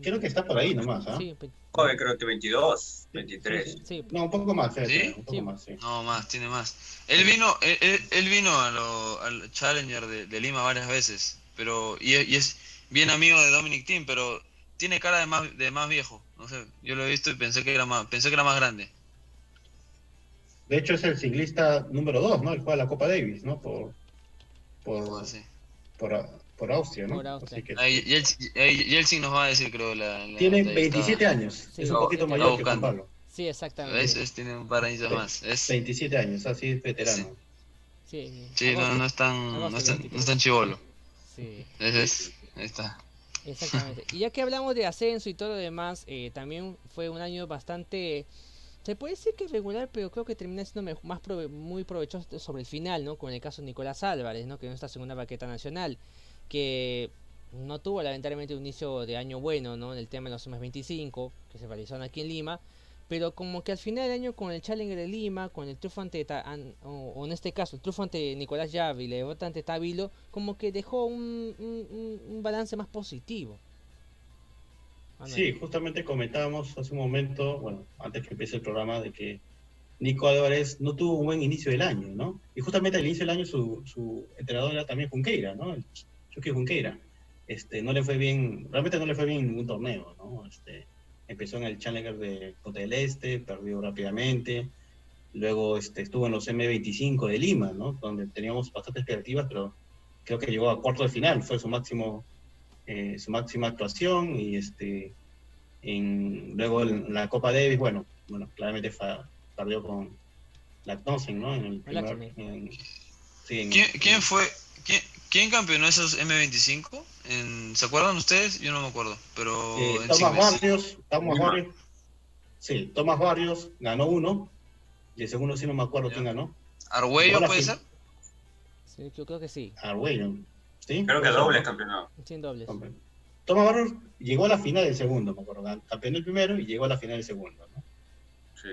Creo que está por ahí nomás, ¿ah? Sí, Joder, creo que 22, 23. no, un poco más, eh, un poco más, sí. No, más, tiene más. Él vino, él, vino a al Challenger de, Lima varias veces, pero y, es bien amigo de Dominic Team, pero tiene cara de más, de más viejo. No sé, yo lo he visto y pensé que era más, pensé que era más grande. De hecho, es el ciclista número 2, ¿no? El juega la Copa Davis, ¿no? Por, por, por, Austria, ¿no? Por Austria. Que... Yeltsin nos va a decir, creo, la... tiene 27 años, es un poquito mayor que Juan Pablo. Sí, exactamente. Es, tiene un par de años más. Es... 27 años, así es veterano. Sí, sí no, no, es tan, no, es tan, no es tan chivolo. Sí. Es, ahí está. Exactamente. Y ya que hablamos de ascenso y todo lo demás, eh, también fue un año bastante se puede decir que es regular, pero creo que termina siendo más muy provechoso sobre el final, ¿no? Con el caso de Nicolás Álvarez, ¿no? Que es nuestra segunda baqueta nacional, que no tuvo lamentablemente un inicio de año bueno, ¿no? En el tema de los M25, que se realizaron aquí en Lima, pero como que al final del año con el Challenger de Lima, con el triunfo ante, o, en este caso, el triunfo ante Nicolás Llave y la derrota ante Tabilo, como que dejó un, un balance más positivo. Sí, justamente comentábamos hace un momento, bueno, antes que empiece el programa, de que Nico Álvarez no tuvo un buen inicio del año, ¿no? Y justamente al inicio del año su, su entrenador era también Junqueira, ¿no? Chucky Junqueira. Este, no le fue bien, realmente no le fue bien en ningún torneo, ¿no? Este, empezó en el Challenger de Costa del Este, perdió rápidamente, luego este, estuvo en los M25 de Lima, ¿no? Donde teníamos bastantes expectativas, pero creo que llegó a cuarto de final, fue su máximo eh, su máxima actuación y este en, luego en la Copa Davis, bueno, bueno claramente perdió con Lactosen, ¿no? En el primer, ¿Quién, fue? ¿Quién, ¿Quién campeonó esos M25? ¿Se acuerdan ustedes? Yo no me acuerdo, pero... Eh, Tomás Barrios, Tomás Barrios, sí, Tomás Barrios ganó uno, y el segundo sí no me acuerdo quién ganó. ¿Arguello puede ser? Sí, yo creo que sí. Arguello, Creo que doble campeonato. Sin dobles. Tomás Barros llegó a la final del segundo, me acuerdo. Campeón el primero y llegó a la final del segundo, ¿no? Sí.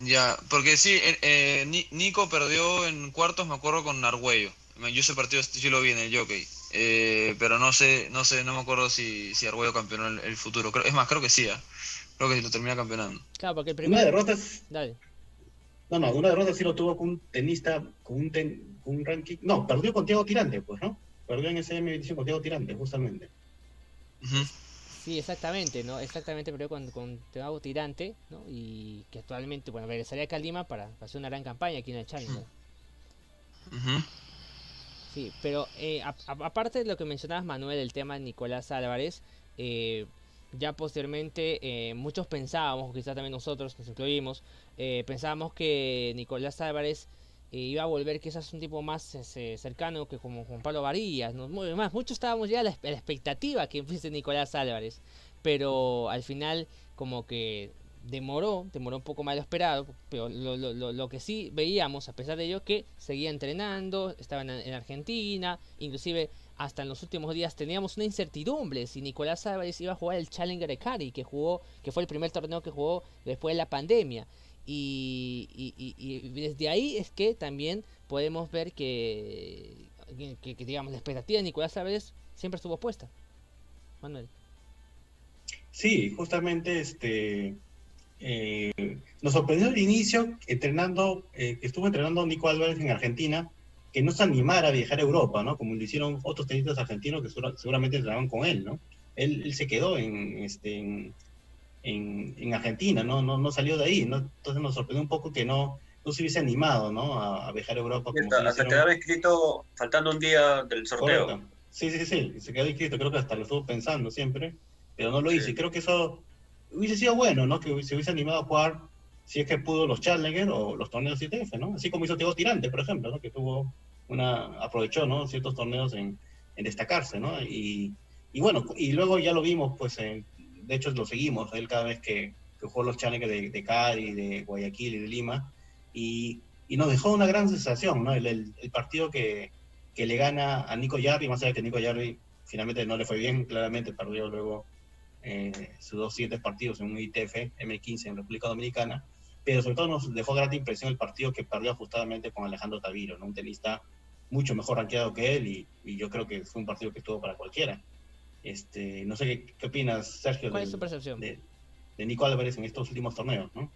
Ya, porque sí, eh, eh Nico perdió en cuartos, me acuerdo, con Argüello. Yo ese partido sí lo vi en el jockey. Eh, pero no sé, no sé, no me acuerdo si, si Argüello campeonó el, futuro. es más, creo que sí, ¿eh? creo que sí lo termina campeonando. Claro, porque el primer... Una derrota. Dale. No, no, una derrota sí lo tuvo con un tenista, con un, con un ranking. No, perdió con Tiago Tirante, pues, ¿no? Perdió en ese M25 Teo Tirante, justamente. Sí, exactamente, ¿no? Exactamente, perdió con, con Teo Tirante, ¿no? Y que actualmente, bueno, regresaría acá a Lima para, hacer una gran campaña aquí en el Challenger. Sí, pero eh, aparte de lo que mencionabas, Manuel, el tema de Nicolás Álvarez, eh, ya posteriormente eh, muchos pensábamos, quizás también nosotros nos incluimos, pensábamos que Nicolás Álvarez iba a volver quizás un tipo más este, cercano que como Juan Pablo Varillas, ¿no? más, muchos estábamos ya a la, expectativa que fuese Nicolás Álvarez, pero al final como que demoró, demoró un poco más lo esperado, pero lo, lo, lo, que sí veíamos, a pesar de ello, que seguía entrenando, estaba en, Argentina, inclusive hasta en los últimos días teníamos una incertidumbre si Nicolás Álvarez iba a jugar el Challenger de Cari, que jugó, que fue el primer torneo que jugó después de la pandemia. Y, desde ahí es que también podemos ver que, digamos la expectativa de Nicolás Álvarez siempre estuvo puesta. Manuel. Sí, justamente este eh, nos sorprendió al inicio entrenando, eh, estuvo entrenando Nico Álvarez en Argentina, que no se animara a viajar a Europa, ¿no? Como lo hicieron otros tenistas argentinos que seguramente entrenaban con él, ¿no? Él, se quedó en, este, en, en, Argentina, ¿no? ¿no? No salió de ahí, ¿no? Entonces nos sorprendió un poco que no, no se hubiese animado, ¿no? A, viajar a Europa. Como hasta, hasta quedaba inscrito faltando un día del sorteo. Sí, sí, sí, se quedó inscrito, creo que hasta lo estuvo pensando siempre, pero no lo hizo. Y creo que eso hubiese sido bueno, ¿no? Que se hubiese animado a jugar, si es que pudo, los Challenger o los torneos ITF, ¿no? Así como hizo Diego Tirante, por ejemplo, ¿no? Que tuvo una, aprovechó, ¿no? Ciertos torneos en, en destacarse, ¿no? Y, y, bueno, y luego ya lo vimos, pues, de hecho lo seguimos, él cada vez que, que jugó los Challenger de, de de Guayaquil y de Lima, y, y nos dejó una gran sensación, ¿no? El, partido que, que, le gana a Nico Yarri, más allá de que Nico Yarri finalmente no le fue bien, claramente perdió luego eh, sus dos siguientes partidos en un ITF M15 en República Dominicana, pero sobre todo nos dejó gran impresión el partido que perdió ajustadamente con Alejandro Taviro, ¿no? un tenista mucho mejor rankeado que él y, yo creo que fue un partido que estuvo para cualquiera. Este, no sé qué, opinas, Sergio, ¿Cuál es tu percepción? De, Nico Álvarez en estos últimos torneos, ¿no?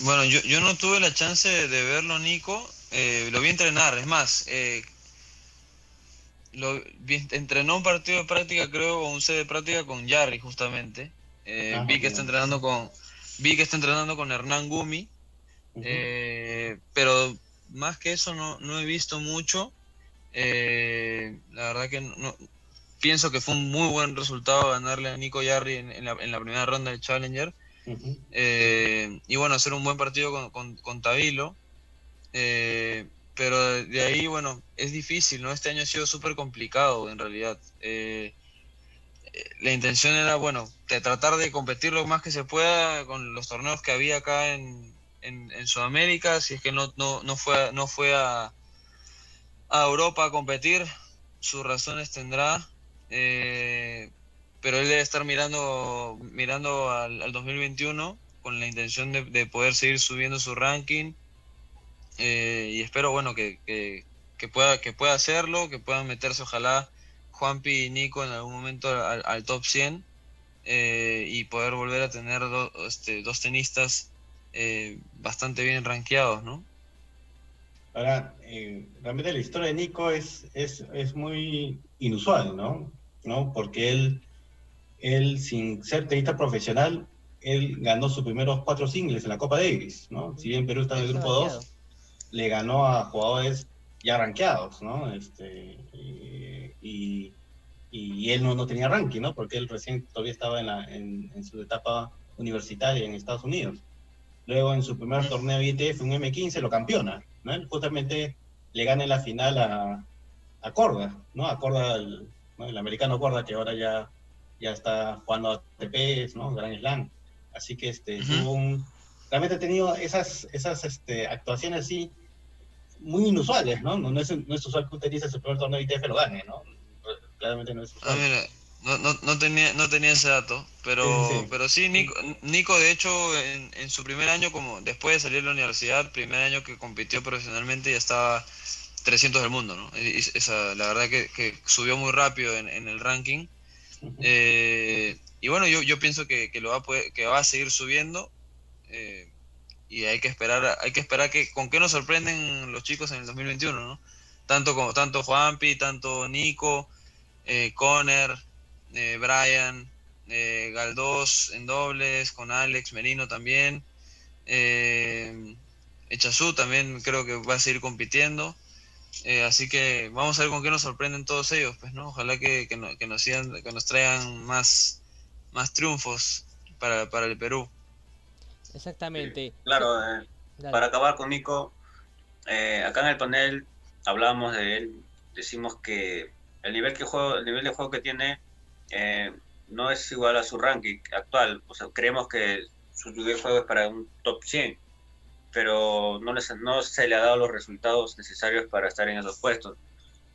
Bueno, yo, yo no tuve la chance de verlo, Nico. Eh, lo vi entrenar. Es más, eh, lo, entrenó un partido de práctica, creo, o un set de práctica con Jarry, justamente. Eh, ah, vi que está entrenando con vi que está entrenando con Hernán Gumi. Eh, pero más que eso no, no he visto mucho. Eh, la verdad que no, pienso que fue un muy buen resultado ganarle a Nico Yarri en, la, en la, primera ronda del Challenger. y bueno, hacer un buen partido con, con, con Tabilo pero de ahí, bueno, es difícil, ¿no? Este año ha sido súper complicado, en realidad. Eh, la intención era, bueno, de tratar de competir lo más que se pueda con los torneos que había acá en, en, Sudamérica, si es que no, no, no fue, no fue a, a Europa a competir, sus razones tendrá, eh, pero él debe estar mirando, mirando al, al 2021 con la intención de, de poder seguir subiendo su ranking eh, y espero, bueno, que, que, pueda, que pueda hacerlo, que puedan meterse, ojalá, Juanpi y Nico en algún momento al, top 100 eh, y poder volver a tener este, dos tenistas eh, bastante bien rankeados, ¿no? Ahora, realmente la historia de Nico es, es, es muy inusual, ¿no? ¿no? Porque él, él, sin ser tenista profesional, él ganó sus primeros cuatro singles en la Copa Davis, ¿no? Si bien Perú está en el grupo 2, le ganó a jugadores ya rankeados, ¿no? Este, y, y, él no, no, tenía ranking, ¿no? Porque él recién todavía estaba en, la, en, su etapa universitaria en Estados Unidos. Luego en su primer torneo ITF, un M15, lo campeona, ¿no? Justamente le gana en la final a, a Corda, ¿no? A Corda, el, el americano Corda, que ahora ya, ya está jugando a TPs, ¿no? Gran Slam. Así que este, tuvo un, realmente ha tenido esas, esas este, actuaciones así muy inusuales, ¿no? No, es, no es usual que tenista su primer torneo ITF lo gane, ¿no? Claramente no es usual. Ah, mira, no, no, no, tenía, no tenía ese dato, pero sí, pero sí Nico, Nico de hecho en, en, su primer año, como después de salir de la universidad, primer año que compitió profesionalmente ya estaba 300 del mundo, ¿no? esa, la verdad que, que, subió muy rápido en, en el ranking. eh, y bueno, yo, yo pienso que, que, lo va a poder, que va a seguir subiendo. Eh, y hay que esperar, hay que esperar que con qué nos sorprenden los chicos en el 2021, ¿no? Tanto como tanto Juanpi, tanto Nico, eh, Conner, eh, Brian, eh, Galdós en dobles, con Alex Merino también, eh, Echazú también creo que va a seguir compitiendo. Eh, así que vamos a ver con qué nos sorprenden todos ellos, pues, ¿no? Ojalá que, que, que nos, sigan, que nos traigan más, más triunfos para, para el Perú. Exactamente. claro, eh, para acabar con Nico, eh, acá en el panel hablábamos de él, decimos que el nivel, que juego, el nivel de juego que tiene eh, no es igual a su ranking actual, o sea, creemos que su nivel de juego es para un top 100, pero no, les, no se le ha dado los resultados necesarios para estar en esos puestos.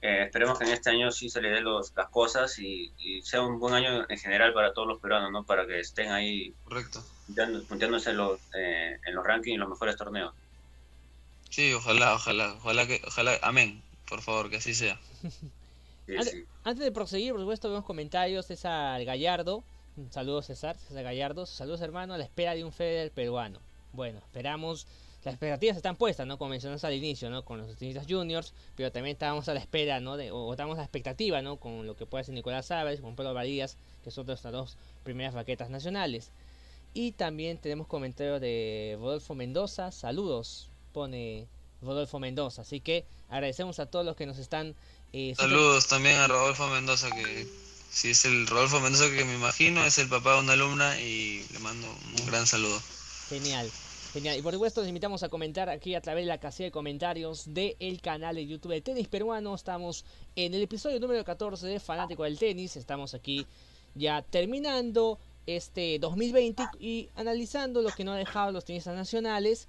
eh, esperemos que en este año sí se le den los, las cosas y, sea un buen año en general para todos los peruanos, ¿no? Para que estén ahí Correcto. punteándose en los, eh, en los rankings y en los mejores torneos. Sí, ojalá, ojalá, ojalá que, ojalá, amén, por favor, que así sea. Antes, de proseguir, por supuesto, vemos comentarios, César Gallardo, saludos César, César Gallardo, saludos hermano, a la espera de un Federer peruano. Bueno, esperamos las expectativas están puestas, ¿no? Como mencionamos al inicio, ¿no? Con los tenistas juniors, pero también estábamos a la espera, ¿no? De, o estamos a la expectativa, ¿no? Con lo que puede hacer Nicolás Álvarez, con Pedro Varías, que son nuestras dos primeras raquetas nacionales. Y también tenemos comentarios de Rodolfo Mendoza, saludos, pone Rodolfo Mendoza. Así que agradecemos a todos los que nos están... Eh, saludos también a Rodolfo Mendoza, que si es el Rodolfo Mendoza que me imagino, es el papá de una alumna y le mando un gran saludo. Genial. Genial. Y por supuesto, les invitamos a comentar aquí a través de la casilla de comentarios del canal de YouTube de Tenis Peruano. Estamos en el episodio número 14 de Fanático del Tenis. Estamos aquí ya terminando este 2020 y analizando lo que no ha dejado los tenistas nacionales.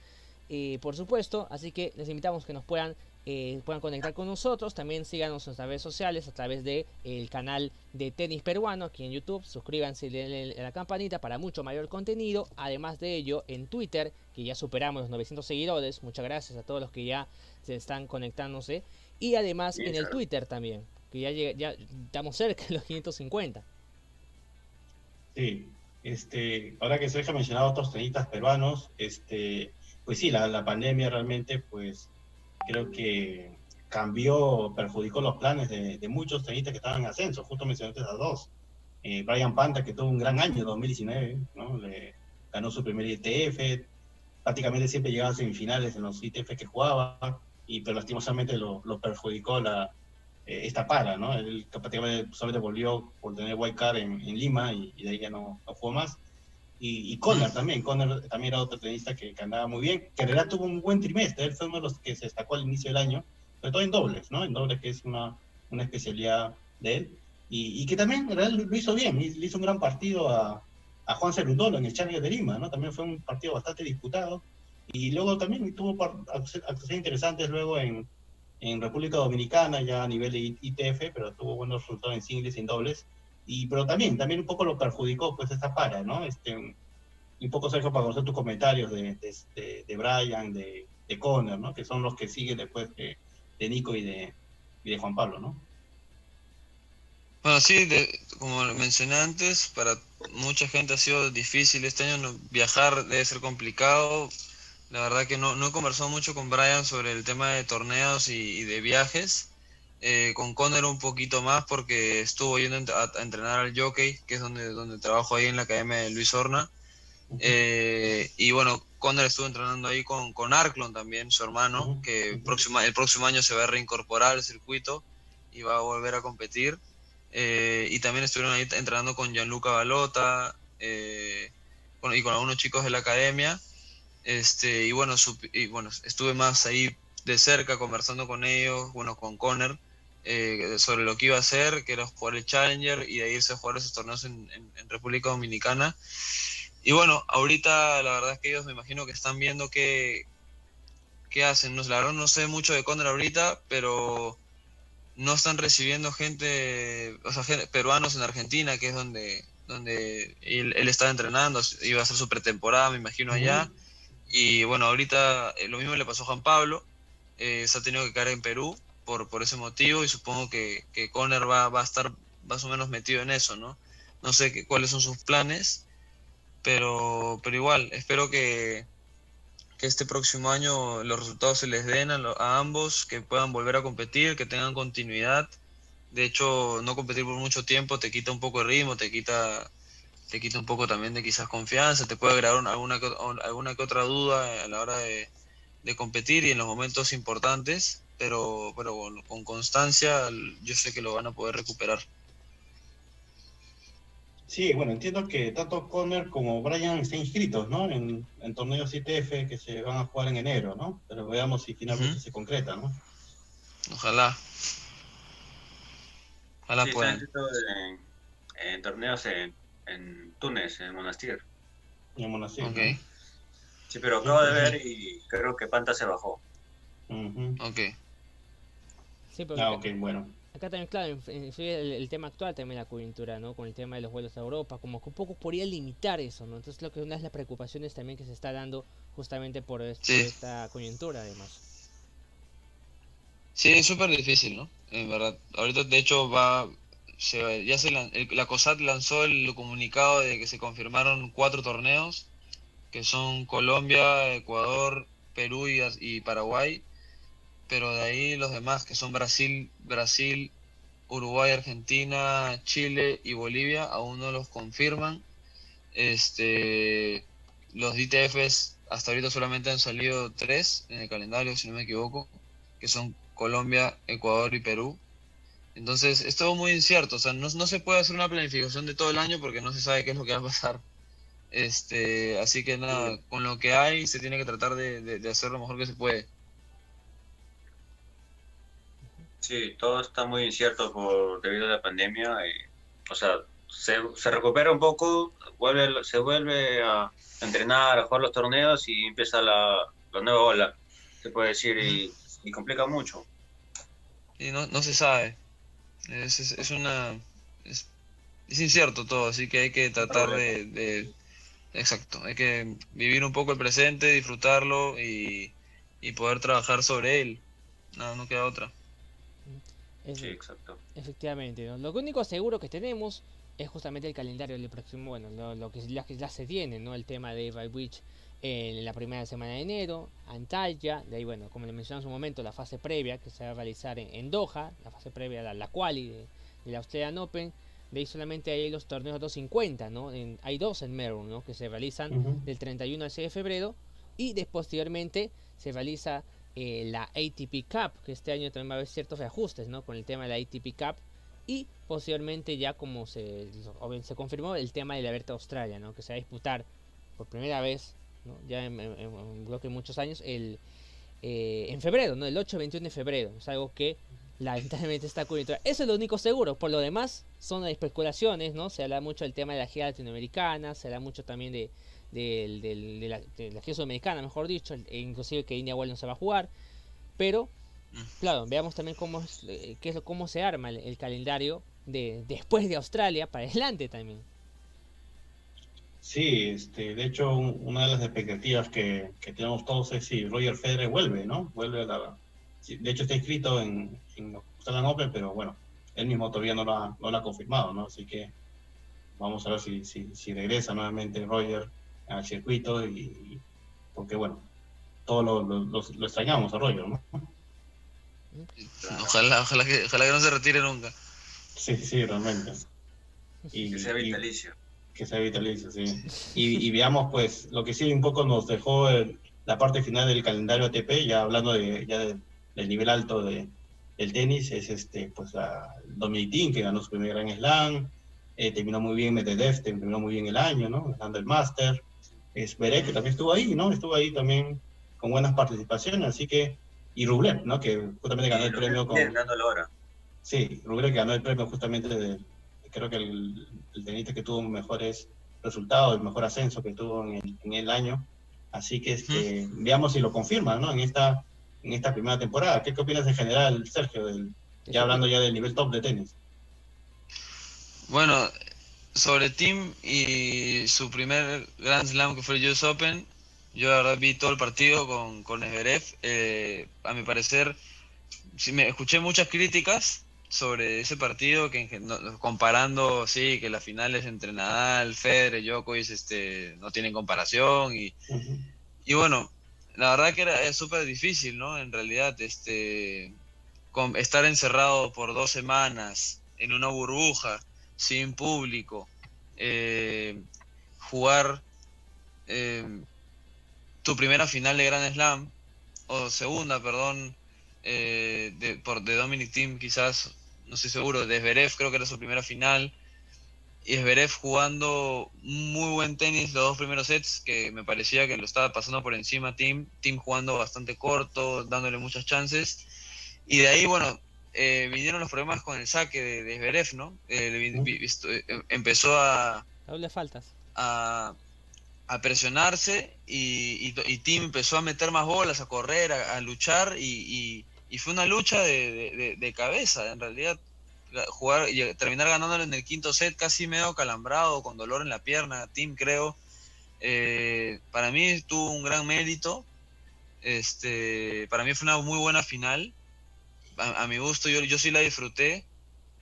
Eh, por supuesto, así que les invitamos que nos puedan eh, puedan conectar con nosotros. También síganos en nuestras redes sociales a través del el canal de Tenis Peruano aquí en YouTube. Suscríbanse y denle a la campanita para mucho mayor contenido. Además de ello, en Twitter, que ya superamos los 900 seguidores. Muchas gracias a todos los que ya se están conectándose. Y además en el Twitter también, que ya, ya estamos cerca de los 550. Sí, este, ahora que se ha mencionado otros tenistas peruanos, este, pues sí, la, la pandemia realmente pues creo que cambió, perjudicó los planes de, muchos tenistas que estaban en ascenso. Justo mencionaste a dos. Eh, Brian Panta, que tuvo un gran año 2019, ¿no? Le ganó su primer ITF, prácticamente siempre llegaba a semifinales en los ITF que jugaba, y pero lastimosamente lo, perjudicó la, eh, esta para, ¿no? Él prácticamente solamente volvió por tener white card en, Lima y, de ahí ya no, no jugó más. Y, y Conner también, Conner también era otro tenista que, andaba muy bien, que en realidad tuvo un buen trimestre, él fue uno de los que se destacó al inicio del año, sobre todo en dobles, ¿no? En dobles que es una, una especialidad de él, y, que también en realidad lo hizo bien, le hizo un gran partido a, a Juan Cerundolo en el Challenger de Lima, ¿no? También fue un partido bastante disputado, y luego también tuvo actuaciones interesantes luego en, en República Dominicana, ya a nivel de ITF, pero tuvo buenos resultados en singles y en dobles, y, pero también, también un poco lo perjudicó pues esta para, ¿no? Este, un poco, Sergio, para conocer tus comentarios de, de, de, Brian, de, de Conner, ¿no? Que son los que siguen después de, de Nico y de, y de Juan Pablo, ¿no? Bueno, sí, como mencioné antes, para mucha gente ha sido difícil este año viajar, debe ser complicado. La verdad que no, no he conversado mucho con Brian sobre el tema de torneos y de viajes. Eh, con Conner un poquito más porque estuvo yendo a, entrenar al jockey, que es donde, donde trabajo ahí en la academia de Luis Horna. Eh, y bueno, Conner estuvo entrenando ahí con, con Arklon también, su hermano, que el próximo, el próximo año se va a reincorporar al circuito y va a volver a competir. Eh, y también estuvieron ahí entrenando con Gianluca Balota y con algunos chicos de la academia. Este, y bueno, y bueno, estuve más ahí de cerca conversando con ellos, bueno, con Conner. Eh, sobre lo que iba a hacer, que era jugar el Challenger y de irse a jugar esos torneos en, República Dominicana. Y bueno, ahorita la verdad es que ellos me imagino que están viendo qué, qué hacen. No, la verdad no sé mucho de Conner ahorita, pero no están recibiendo gente, o sea, peruanos en Argentina, que es donde, donde él, él estaba entrenando, iba a hacer su pretemporada, me imagino, allá. Y bueno, ahorita eh, lo mismo le pasó a Juan Pablo, eh, se ha tenido que caer en Perú por, ese motivo y supongo que, que Conner va, a estar más o menos metido en eso, ¿no? No sé qué, cuáles son sus planes, pero, pero igual, espero que, que este próximo año los resultados se les den a, ambos, que puedan volver a competir, que tengan continuidad. De hecho, no competir por mucho tiempo te quita un poco de ritmo, te quita, te quita un poco también de quizás confianza, te puede agregar alguna, alguna que otra duda a la hora de competir y en los momentos importantes pero, pero bueno, con constancia yo sé que lo van a poder recuperar. Sí, bueno, entiendo que tanto Conner como Brian están inscritos, ¿no? En, torneos ITF que se van a jugar en enero, ¿no? Pero veamos si finalmente se concreta, ¿no? Ojalá. Ojalá puedan. En, torneos en, en, Túnez, en Monastir. En Monastir. Ok. Sí, pero acabo de ver y creo que Panta se bajó. Ok. Sí, ah, ok, bueno. Acá también, claro, el, tema actual también la coyuntura, ¿no? Con el tema de los vuelos a Europa, como que un poco podría limitar eso, ¿no? Entonces, lo que una de las preocupaciones también que se está dando justamente por, esta coyuntura, además. Sí, es súper difícil, ¿no? En verdad. Ahorita, de hecho, va. ya se la COSAT lanzó el comunicado de que se confirmaron cuatro torneos, que son Colombia, Ecuador, Perú y Paraguay pero de ahí los demás, que son Brasil, Brasil, Uruguay, Argentina, Chile y Bolivia, aún no los confirman. Este, los DTFs hasta ahorita solamente han salido tres en el calendario, si no me equivoco, que son Colombia, Ecuador y Perú. Entonces, es todo muy incierto, o sea, no, se puede hacer una planificación de todo el año porque no se sabe qué es lo que va a pasar. Este, así que nada, con lo que hay se tiene que tratar de hacer lo mejor que se puede. Sí, todo está muy incierto por debido a la pandemia. Y, o sea, se, se, recupera un poco, vuelve, se vuelve a entrenar, a jugar los torneos y empieza la, la nueva ola, se puede decir, y, complica mucho. Y no, no se sabe. Es, es, una. Es, incierto todo, así que hay que tratar de, de, Exacto, hay que vivir un poco el presente, disfrutarlo y, y poder trabajar sobre él. No, no queda otra sí, exacto. Efectivamente, lo único seguro que tenemos es justamente el calendario del próximo, bueno, lo, que ya, se tiene, ¿no? El tema de By Witch en la primera semana de enero, Antalya, de ahí, bueno, como le mencioné en su momento, la fase previa que se va a realizar en, Doha, la fase previa, la, la quali de, la Australian Open, de ahí solamente hay los torneos 250, ¿no? hay dos en Melbourne, ¿no? Que se realizan del 31 al 6 de febrero y después, posteriormente se realiza eh, la ATP Cup, que este año también va a haber ciertos ajustes ¿no? con el tema de la ATP Cup. Y posteriormente ya como se, se confirmó el tema de la Berta Australia, ¿no? que se va a disputar por primera vez, ¿no? ya en, en, muchos años, el, eh, en febrero, ¿no? el 8-21 de febrero. Es algo que lamentablemente está ocurriendo. Eso es lo único seguro. Por lo demás, son especulaciones, ¿no? Se habla mucho del tema de la gira latinoamericana, se habla mucho también de, del, del, de, la, de la mejor dicho, e inclusive que India igual no se va a jugar, pero mm. claro, veamos también cómo, es, eh, qué es, cómo se arma el, calendario de después de Australia para adelante también. Sí, este, de hecho, una de las expectativas que, que, tenemos todos es si Roger Federer vuelve, ¿no? Vuelve a la. De hecho, está inscrito en, en Australian Open, pero bueno, él mismo todavía no lo ha, no lo ha confirmado, ¿no? Así que vamos a ver si, si, si regresa nuevamente Roger al circuito y, porque bueno, todos lo, lo, extrañamos a Roger, ¿no? Ojalá, ojalá que, ojalá que no se retire nunca. Sí, sí, realmente. Y, que sea vitalicio. que sea vitalicio, sí. Y, y, veamos, pues, lo que sí un poco nos dejó la parte final del calendario ATP, ya hablando de, ya del nivel alto de, del tenis, es este, pues, a Dominic que ganó su primer Gran Slam, eh, terminó muy bien Medvedev, terminó muy bien el año, ¿no? Ganando el Master es que también estuvo ahí, ¿no? Estuvo ahí también con buenas participaciones, así que, y Rublev, ¿no? Que justamente ganó el premio con... Sí, Rublev ganó el premio justamente de, creo que el, el tenista que tuvo mejores resultados, el mejor ascenso que tuvo en el, en el año, así que este, veamos si lo confirma, ¿no? En esta, en esta primera temporada. ¿Qué, opinas en general, Sergio, del, ya hablando ya del nivel top de tenis? Bueno, sobre Tim y su primer Grand Slam que fue el US Open, yo la verdad vi todo el partido con, con eh, a mi parecer, sí, me escuché muchas críticas sobre ese partido, que, comparando, sí, que las finales entre Nadal, Federer, Djokovic este, no tienen comparación. Y, y bueno, la verdad que era súper difícil, ¿no? En realidad, este, con, estar encerrado por dos semanas en una burbuja sin público, eh, jugar eh, tu primera final de Grand Slam, o segunda, perdón, eh, de, por, de Dominic Team quizás, no estoy seguro, de Zverev creo que era su primera final, y Zverev jugando muy buen tenis los dos primeros sets, que me parecía que lo estaba pasando por encima Team, Team jugando bastante corto, dándole muchas chances, y de ahí, bueno, eh, vinieron los problemas con el saque de, de ¿no? Eh, eh, empezó a... faltas. A, presionarse y, y, Tim empezó a meter más bolas, a correr, a, luchar y, y fue una lucha de, de, cabeza, en realidad. Jugar y terminar ganándolo en el quinto set casi medio calambrado, con dolor en la pierna, Tim creo. Eh, para mí tuvo un gran mérito. Este, para mí fue una muy buena final. A, mi gusto, yo, yo sí la disfruté.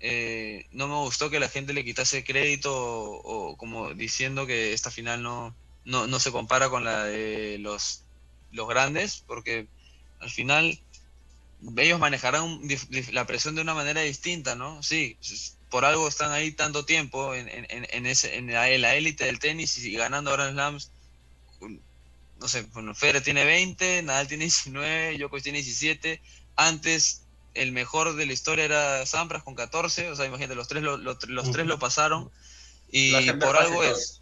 Eh, no me gustó que la gente le quitase crédito o, como diciendo que esta final no, no, no, se compara con la de los, los grandes, porque al final ellos manejarán la presión de una manera distinta, ¿no? Sí, por algo están ahí tanto tiempo en, en, ese, en la élite del tenis y ganando Grand Slams. No sé, bueno, Federer tiene 20, Nadal tiene 19, Djokovic tiene 17. Antes el mejor de la historia era Sampras con 14, o sea, imagínate, los tres lo, los tres lo pasaron y por algo es.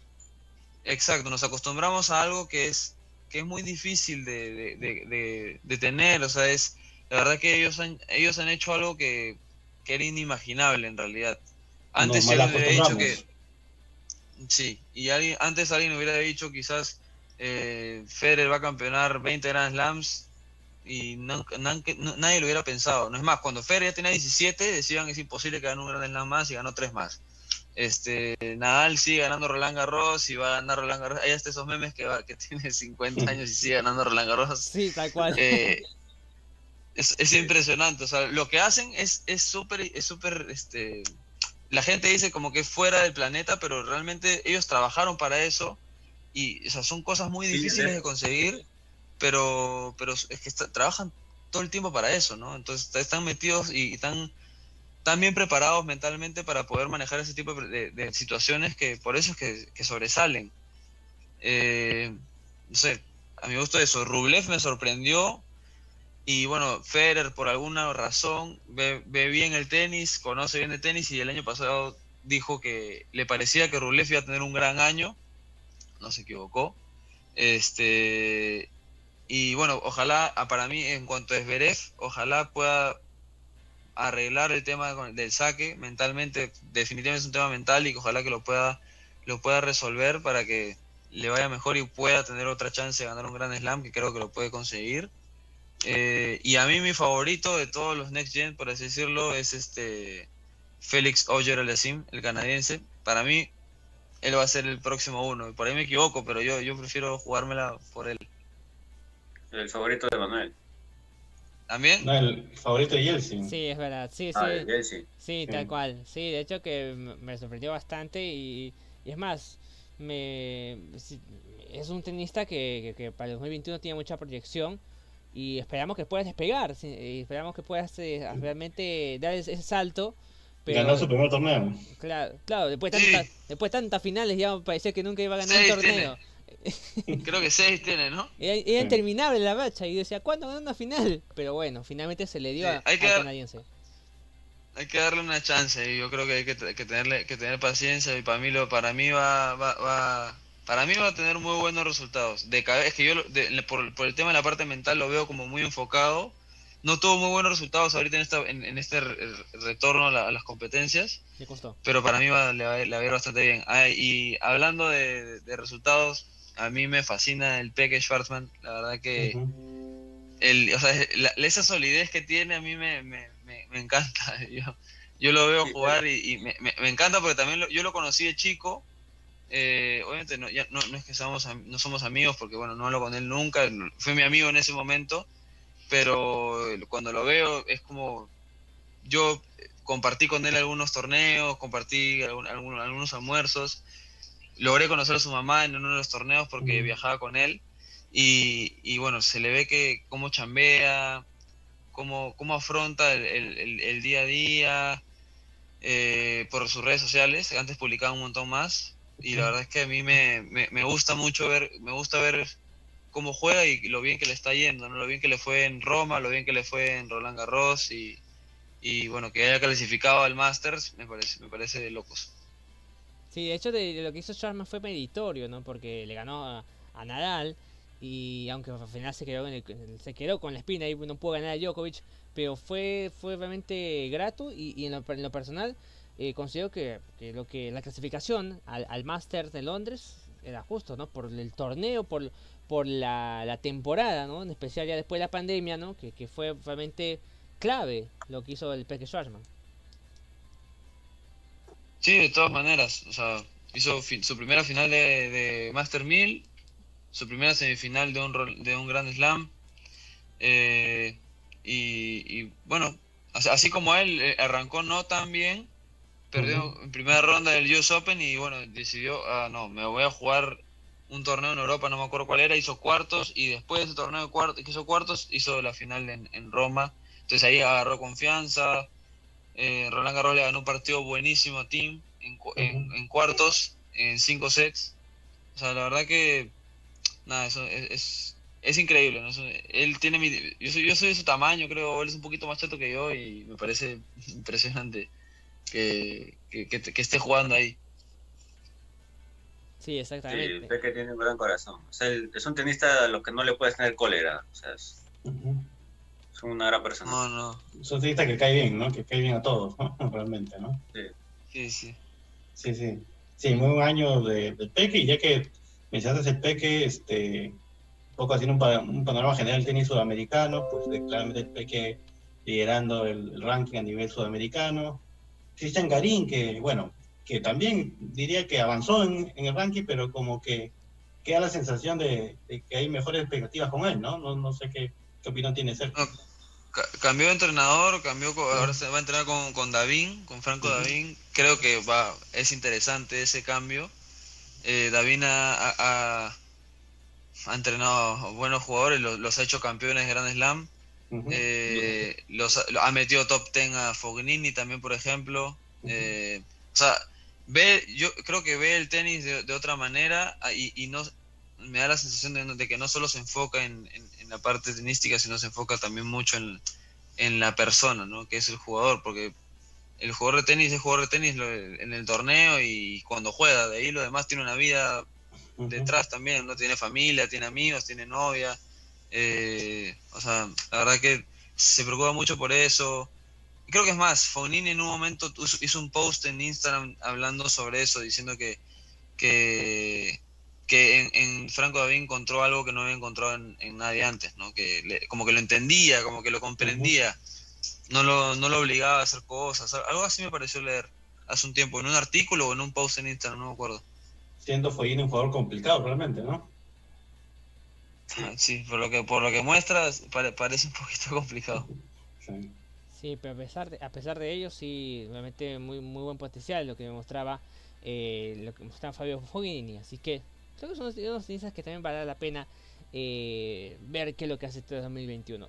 Exacto, nos acostumbramos a algo que es que es muy difícil de, de, de, tener, o sea, es la verdad que ellos han, ellos han hecho algo que, que era inimaginable en realidad. Antes se hubiera dicho que sí, y alguien, antes alguien hubiera dicho quizás eh, Federer va a campeonar 20 Grand Slams y nadie lo hubiera pensado. No es más, cuando Fer ya tenía 17, decían que es imposible que gane un Grand Slam más y ganó tres más. Este, Nadal sigue ganando Roland Garros y va a ganar Roland Garros. Hay hasta esos memes que, va, que *laughs* tiene 50 años y sigue ganando Roland Garros. Sí, tal cual. Eh, es, es impresionante. O sea, lo que hacen es súper, es súper, este, la gente dice como que es fuera del planeta, pero realmente ellos trabajaron para eso y o sea, son cosas muy difíciles de conseguir pero, pero es que trabajan todo el tiempo para eso, ¿no? Entonces están metidos y están tan bien preparados mentalmente para poder manejar ese tipo de, situaciones que por eso es que, sobresalen. Eh, no sé, a mi gusto eso. Rublev me sorprendió y bueno, Federer por alguna razón ve, bien el tenis, conoce bien el tenis y el año pasado dijo que le parecía que Rublev iba a tener un gran año, no se equivocó. Este, y bueno, ojalá, ah, para mí, en cuanto a Esberev, ojalá pueda arreglar el tema del saque mentalmente. Definitivamente es un tema mental y ojalá que lo pueda, lo pueda resolver para que le vaya mejor y pueda tener otra chance de ganar un gran slam, que creo que lo puede conseguir. Eh, y a mí mi favorito de todos los Next Gen, por así decirlo, es este Félix Oyer Alessim, el canadiense. Para mí, él va a ser el próximo uno. Por ahí me equivoco, pero yo, yo prefiero jugármela por él. El favorito de Manuel. ¿También? No, el favorito de Yeltsin. Sí, es verdad. Sí, ah, sí. Sí, tal cual. Sí, de hecho que me sorprendió bastante y, es más, me es un tenista que, que, para el 2021 tiene mucha proyección y esperamos que pueda despegar, y esperamos que pueda eh, realmente dar ese, salto. Pero, Ganó su primer torneo. Claro, claro después de tantas, después tantas finales ya parecía que nunca iba a ganar un torneo. *laughs* Creo que seis tiene, ¿no? Era, interminable la racha y decía, ¿cuándo ganó una final? Pero bueno, finalmente se le dio a, hay que canadiense. Hay que darle una chance y yo creo que hay que, tenerle, que tener paciencia y para mí, lo, para mí va, va, para mí va a tener muy buenos resultados. De es que yo por, por, el tema de la parte mental lo veo como muy enfocado. No tuvo muy buenos resultados ahorita en, esta, en, este retorno a, las competencias. Pero para mí va, le, va, a ir bastante bien. Ah, y hablando de, de resultados, a mí me fascina el Peque Schwarzman, la verdad que el, o sea, esa solidez que tiene a mí me, me, me, encanta. *laughs* Yo, yo, lo veo jugar y, me, me, encanta porque también yo lo conocí de chico. Eh, obviamente no, ya, no, no, es que somos, no somos amigos porque bueno, no hablo con él nunca, fue mi amigo en ese momento, pero cuando lo veo es como yo compartí con él algunos torneos, compartí algunos, algunos almuerzos logré conocer a su mamá en uno de los torneos porque viajaba con él y, bueno, se le ve que cómo chambea, cómo, cómo afronta el, día a día eh, por sus redes sociales. Antes publicaba un montón más y la verdad es que a mí me, gusta mucho ver, me gusta ver cómo juega y lo bien que le está yendo, ¿no? lo bien que le fue en Roma, lo bien que le fue en Roland Garros y, y bueno, que haya clasificado al Masters me parece, me parece de locos. Sí, de hecho de, lo que hizo Sharma fue meritorio, ¿no? Porque le ganó a, Nadal y aunque al final se quedó, se quedó con la espina y no pudo ganar a Djokovic, pero fue, fue realmente grato y, en, lo, personal eh, considero que, lo que la clasificación al, al Masters de Londres era justo, ¿no? Por el torneo, por, por la, temporada, ¿no? En especial ya después de la pandemia, ¿no? Que, que fue realmente clave lo que hizo el Peque Schwarzman. Sí, de todas maneras. O sea, hizo su primera final de, Master 1000, su primera semifinal de un, de un Grand Slam. Eh, y, bueno, así como él eh, arrancó no tan bien, perdió en primera ronda del US Open y bueno, decidió, ah, no, me voy a jugar un torneo en Europa, no me acuerdo cuál era, hizo cuartos y después de ese torneo de cuartos, que hizo cuartos, hizo la final en, Roma. Entonces ahí agarró confianza. Eh, Roland Garros le ganó un partido buenísimo a Team en, cuartos, en cinco sets. O sea, la verdad que, nada, eso es, es, increíble. Él tiene mi, yo, soy, yo soy de su tamaño, creo, él es un poquito más chato que yo y me parece *laughs* impresionante que, que esté jugando ahí. Sí, exactamente. Sí, que tiene un gran corazón. O sea, es un tenista a los que no le puedes tener cólera. O sea, es, una gran persona. No, no. Es un tenista que cae bien, ¿no? Que cae bien a todos, ¿no? *laughs* Realmente, ¿no? Sí. Sí, sí. Sí, sí. Sí, muy buen año de, del Peque, y ya que mencionaste el Peque, este, un poco haciendo un, panorama general del tenis sudamericano, pues claramente el Peque liderando el, el ranking a nivel sudamericano. Cristian Garín, que, bueno, que también diría que avanzó en, el ranking, pero como que queda la sensación de, que hay mejores expectativas con él, ¿no? No, sé qué, qué opinión tiene Sergio. Cambió de entrenador, cambió, ahora se va a entrenar con, con Davín, con Franco Davín. Creo que va, es interesante ese cambio. Eh, Davín ha, entrenado buenos jugadores, los, ha hecho campeones de Grand Slam. Eh, los, ha metido top 10 a Fognini también, por ejemplo. Eh, o sea, ve, yo creo que ve el tenis de, otra manera ah, y, no me da la sensación de, que no solo se enfoca en, la parte tenística, sino se enfoca también mucho en, la persona, ¿no? Que es el jugador, porque el jugador de tenis es jugador de tenis en el torneo y cuando juega, de ahí lo demás tiene una vida detrás también, ¿no? Tiene familia, tiene amigos, tiene novia, eh, o sea, la verdad que se preocupa mucho por eso, creo que es más, Fognini en un momento hizo un post en Instagram hablando sobre eso, diciendo que, que, en, Franco David encontró algo que no había encontrado en, nadie antes, ¿no? que como que lo entendía, como que lo comprendía, no lo, no lo obligaba a hacer cosas, algo así me pareció leer hace un tiempo, en un artículo o en un post en Instagram, no me acuerdo. Siendo Fognini un jugador complicado realmente, ¿no? Sí, por lo que, por lo que muestras parece un poquito *laughs* complicado. Sí. Sí, pero a pesar de, a pesar de ello, sí, realmente muy, muy buen potencial lo que me mostraba, eh, lo que mostraba Fabio Fognini. Así que creo que son unos tenistas que también vale la pena eh, ver qué es lo que hace este 2021.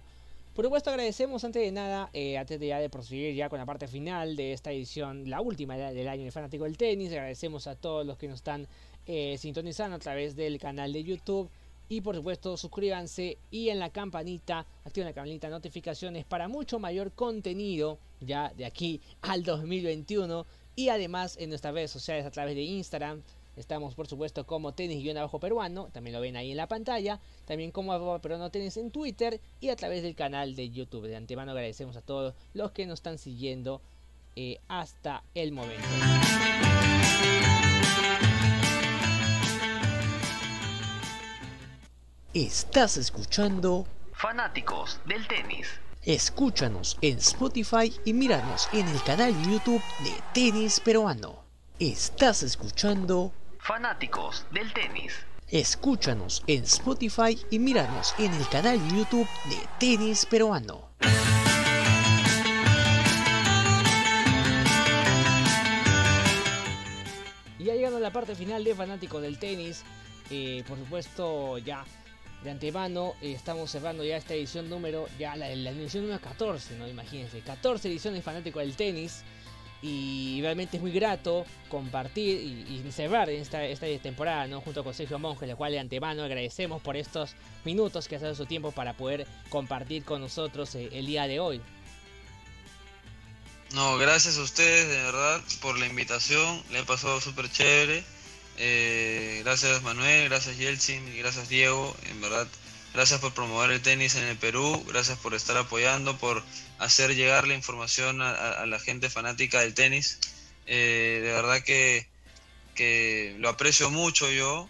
Por supuesto agradecemos antes de nada, eh, antes de ya de proseguir ya con la parte final de esta edición, la última del año de Fanático del Tenis, agradecemos a todos los que nos están sintonizando a través del canal de YouTube y por supuesto suscríbanse y en la campanita, activen la campanita de notificaciones para mucho mayor contenido ya de aquí al 2021. Y además en nuestras redes sociales a través de Instagram. Estamos por supuesto como tenis-peruano, también lo ven ahí en la pantalla. También como arroba peruano tenis en Twitter y a través del canal de YouTube. De antemano agradecemos a todos los que nos están siguiendo eh, hasta el momento. Estás escuchando Fanáticos del Tenis. Escúchanos en Spotify y míranos en el canal YouTube de Tenis Peruano. Estás escuchando Fanáticos del Tenis. Escúchanos en Spotify y míranos en el canal YouTube de Tenis Peruano. Y ya llegando a la parte final de Fanáticos del Tenis, eh, por supuesto ya de antemano eh, estamos cerrando ya esta edición número, ya la, edición número 14, ¿no? Imagínense, 14 ediciones fanático del tenis. Y realmente es muy grato compartir y, cerrar esta, esta temporada, ¿no? Junto con Sergio Monge, el cual de antemano agradecemos por estos minutos que ha dado su tiempo para poder compartir con nosotros eh, el día de hoy. No, gracias a ustedes, de verdad, por la invitación. Le he pasado súper chévere. Eh, gracias Manuel, gracias Yeltsin y gracias Diego. En verdad, gracias por promover el tenis en el Perú, gracias por estar apoyando, por hacer llegar la información a, la gente fanática del tenis. Eh, de verdad que, lo aprecio mucho yo.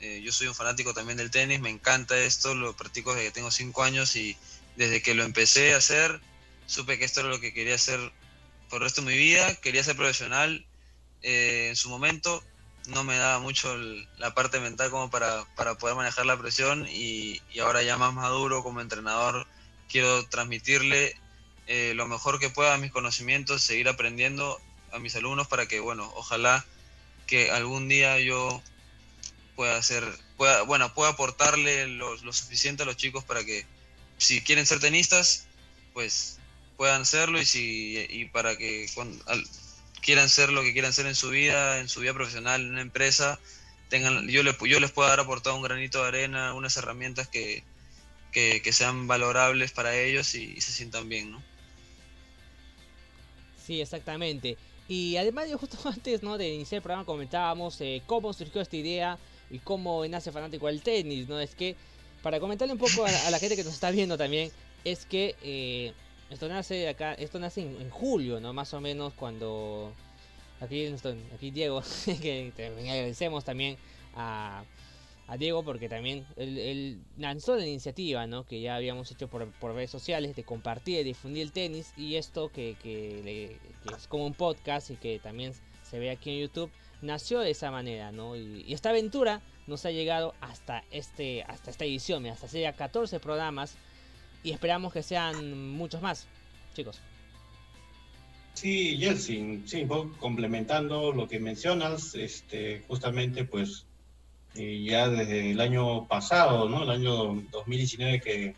Eh, yo soy un fanático también del tenis, me encanta esto, lo practico desde que tengo 5 años y desde que lo empecé a hacer supe que esto era lo que quería hacer por el resto de mi vida, quería ser profesional eh, en su momento, no me daba mucho la parte mental como para, poder manejar la presión y, ahora ya más maduro como entrenador quiero transmitirle eh, lo mejor que pueda mis conocimientos, seguir aprendiendo a mis alumnos para que, bueno, ojalá que algún día yo pueda hacer, pueda, bueno, pueda aportarle lo, suficiente a los chicos para que si quieren ser tenistas, pues puedan serlo y si y para que cuando, quieran ser lo que quieran ser en su vida, en su vida profesional, en una empresa, tengan, yo les, yo les pueda dar aportado un granito de arena, unas herramientas que, que, sean valorables para ellos y, se sientan bien, ¿no? Sí, exactamente. Y además, justo *laughs* antes ¿no? de iniciar el programa comentábamos eh, cómo surgió esta idea y cómo nace fanático del tenis, ¿no? Es que, para comentarle un poco a, la gente que nos está viendo también, es que eh, esto nace acá, esto nace en, julio, ¿no? Más o menos cuando aquí, aquí Diego, *laughs* que agradecemos también a, a Diego porque también él, lanzó la iniciativa, ¿no? Que ya habíamos hecho por, por redes sociales de compartir y difundir el tenis y esto que, que, es como un podcast y que también se ve aquí en YouTube nació de esa manera, ¿no? Y, esta aventura nos ha llegado hasta este hasta esta edición, hasta sería 14 programas y esperamos que sean muchos más, chicos. Sí, Jelsin, sí, complementando lo que mencionas, este, justamente pues eh, ya desde el año pasado, ¿no? El año 2019 que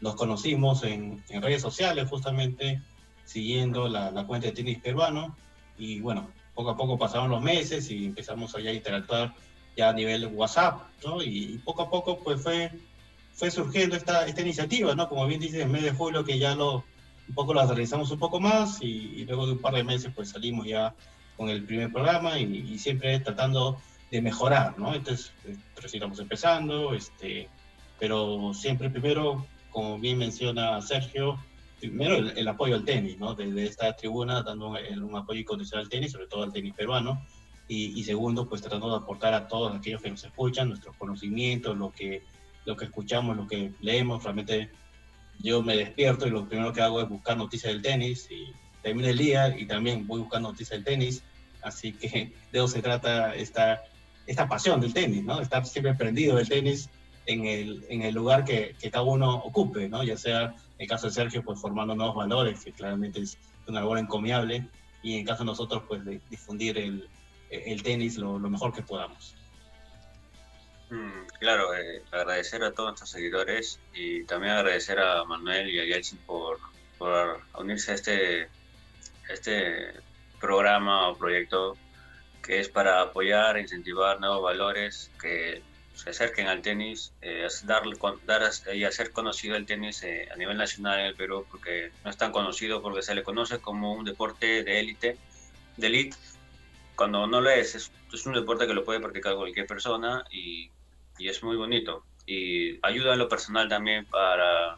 nos conocimos en, redes sociales justamente siguiendo la, cuenta de tenis peruano y bueno, poco a poco pasaron los meses y empezamos allá a interactuar ya a nivel WhatsApp, ¿no? Y, poco a poco pues fue, fue surgiendo esta, esta iniciativa, ¿no? Como bien dices, en mes de julio que ya lo, un poco la realizamos un poco más y, luego de un par de meses pues salimos ya con el primer programa y, siempre tratando de mejorar, ¿no? Entonces, sí estamos empezando, este, pero siempre primero, como bien menciona Sergio, primero el, apoyo al tenis, ¿no? Desde esta tribuna dando un, apoyo incondicional al tenis, sobre todo al tenis peruano, y, segundo, pues tratando de aportar a todos aquellos que nos escuchan nuestros conocimientos, lo que, lo que escuchamos, lo que leemos, realmente yo me despierto y lo primero que hago es buscar noticias del tenis y termino el día y también voy buscando noticias del tenis, así que *laughs* de eso se trata esta, esta pasión del tenis, ¿no? Estar siempre prendido del tenis en el, en el lugar que, que cada uno ocupe, ¿no? Ya sea en el caso de Sergio, pues formando nuevos valores, que claramente es una labor encomiable, y en el caso de nosotros, pues de difundir el, el tenis lo, lo, mejor que podamos. Mm, claro, eh, agradecer a todos nuestros seguidores y también agradecer a Manuel y a Yeltsin por, por unirse a este, este programa o proyecto que es para apoyar e incentivar nuevos valores que se acerquen al tenis, eh, dar, y hacer conocido el tenis eh, a nivel nacional en el Perú, porque no es tan conocido porque se le conoce como un deporte de élite, de elite, cuando no lo es, es, un deporte que lo puede practicar cualquier persona y, y, es muy bonito. Y ayuda en lo personal también para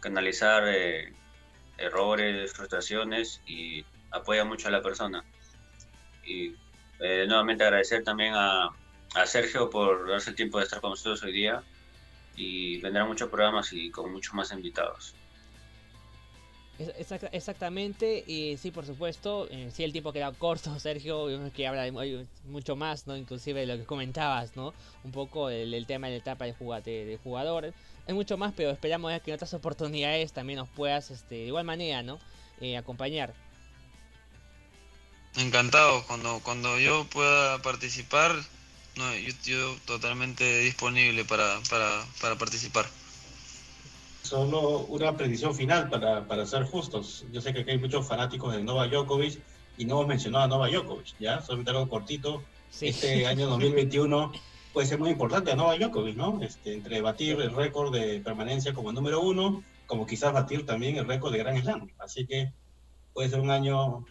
canalizar eh, errores, frustraciones y apoya mucho a la persona. Y nuevamente agradecer también a, a Sergio por darse el tiempo de estar con nosotros hoy día y vendrán muchos programas y con muchos más invitados. Exactamente, y sí, por supuesto, eh, sí el tiempo queda corto, *laughs* Sergio, que habla de mucho más, ¿no? Inclusive de lo que comentabas, ¿no? Un poco el, tema de la etapa de, jugate, de jugador. Hay mucho más, pero esperamos que en otras oportunidades también nos puedas, este, de igual manera, ¿no? Eh, acompañar. Encantado, cuando, cuando yo pueda participar, no, yo, totalmente disponible para, para, para, participar. Solo una predicción final para, para ser justos. Yo sé que aquí hay muchos fanáticos de Nova Djokovic y no hemos mencionado a Nova Djokovic, ¿ya? Solamente algo cortito. Este año 2021 puede ser muy importante a Nova Djokovic, ¿no? Este, entre batir el récord de permanencia como número uno, como quizás batir también el récord de Grand Slam. Así que puede ser un año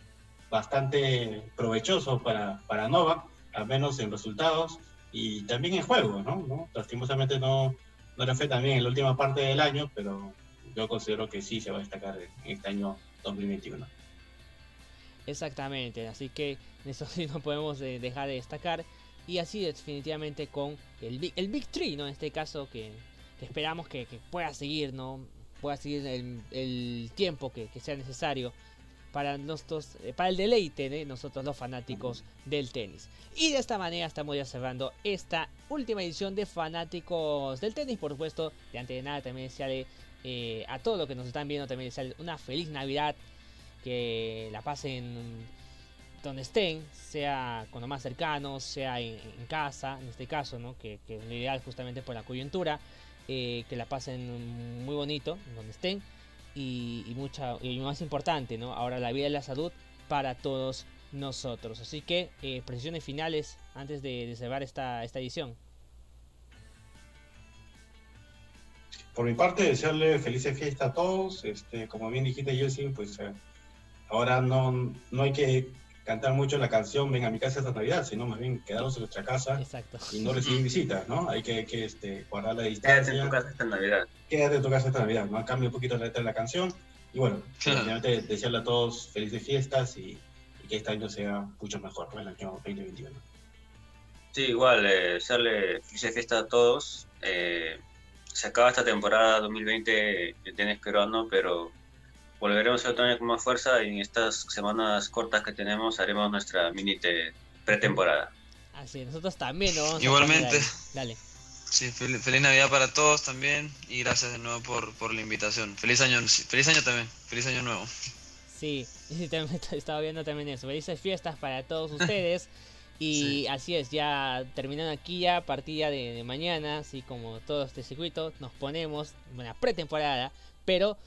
bastante provechoso para, para Nova al menos en resultados y también en juego, ¿no? Lastimosamente no, le fue también en la última parte del año, pero yo considero que sí se va a destacar en este año 2021. Exactamente, así que eso sí no podemos eh, dejar de destacar. Y así definitivamente con el Big, el Big Tree, ¿no? En este caso que, esperamos que, pueda seguir, ¿no? pueda seguir el, tiempo que, sea necesario para, nosotros, eh, para el deleite de nosotros los fanáticos del tenis. Y de esta manera estamos ya cerrando esta última edición de Fanáticos del Tenis. Por supuesto, de antes de nada también desearle eh, a todos los que nos están viendo también desearle una feliz Navidad. Que la pasen donde estén, sea con lo más cercanos, sea en, casa, en este caso, ¿no? que, que es lo ideal justamente por la coyuntura. Eh, que la pasen muy bonito donde estén y, mucha, y más importante, ¿no? ahora la vida y la salud para todos nosotros. Así que eh, precisiones finales antes de, cerrar esta, esta edición. Por mi parte, desearle felices fiestas a todos. Este, como bien dijiste, Jessy, pues eh, ahora no, no hay que cantar mucho la canción Ven a mi casa esta Navidad, sino más bien quedarnos en nuestra casa y no recibir visitas, ¿no? Hay que, que este, guardar la distancia. Quédate en tu casa esta Navidad. Quédate en tu casa esta Navidad, ¿no? Cambia un poquito la letra de la canción. Y bueno, finalmente desearle a todos felices fiestas y, que este año sea mucho mejor, ¿no? El año 2021. Sí, igual, eh, desearle felices fiestas a todos. Eh, se acaba esta temporada 2020 de tenis peruano, pero volveremos a tener con más fuerza y en estas semanas cortas que tenemos haremos nuestra mini pretemporada. Así, nosotros también ¿no? Igualmente. Dale. Sí, feliz, Navidad para todos también y gracias de nuevo por, por la invitación. Feliz año, feliz año también, feliz año nuevo. Sí, *laughs* estaba viendo también eso. Felices fiestas para todos ustedes. *laughs* Y así es, ya terminando aquí ya, partida de, de, mañana, así como todo este circuito, nos ponemos en la pretemporada, pero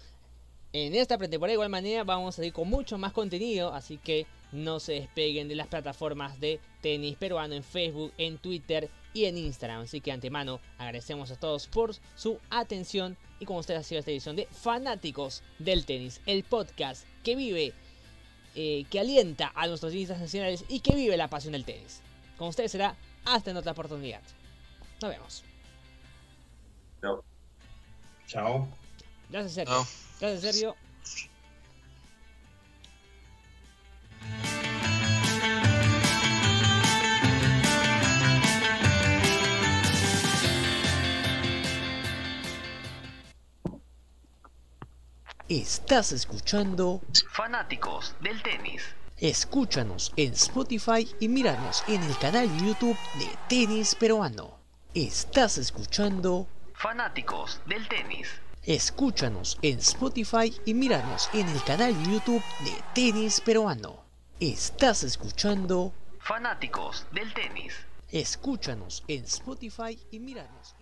en esta pretemporada de igual manera vamos a ir con mucho más contenido, así que no se despeguen de las plataformas de tenis peruano en Facebook, en Twitter y en Instagram. Así que antemano agradecemos a todos por su atención y como ustedes ha sido esta edición de Fanáticos del Tenis, el podcast que vive, eh, que alienta a nuestros tenistas nacionales y que vive la pasión del tenis. Con ustedes será hasta en otra oportunidad. Nos vemos. Chao. Chao. Gracias, Sergio. Gracias, Sergio. Estás escuchando Fanáticos del Tenis. Escúchanos en Spotify y míranos en el canal YouTube de Tenis Peruano. Estás escuchando Fanáticos del Tenis. Escúchanos en Spotify y míranos en el canal YouTube de Tenis Peruano. Estás escuchando Fanáticos del Tenis. Escúchanos en Spotify y míranos.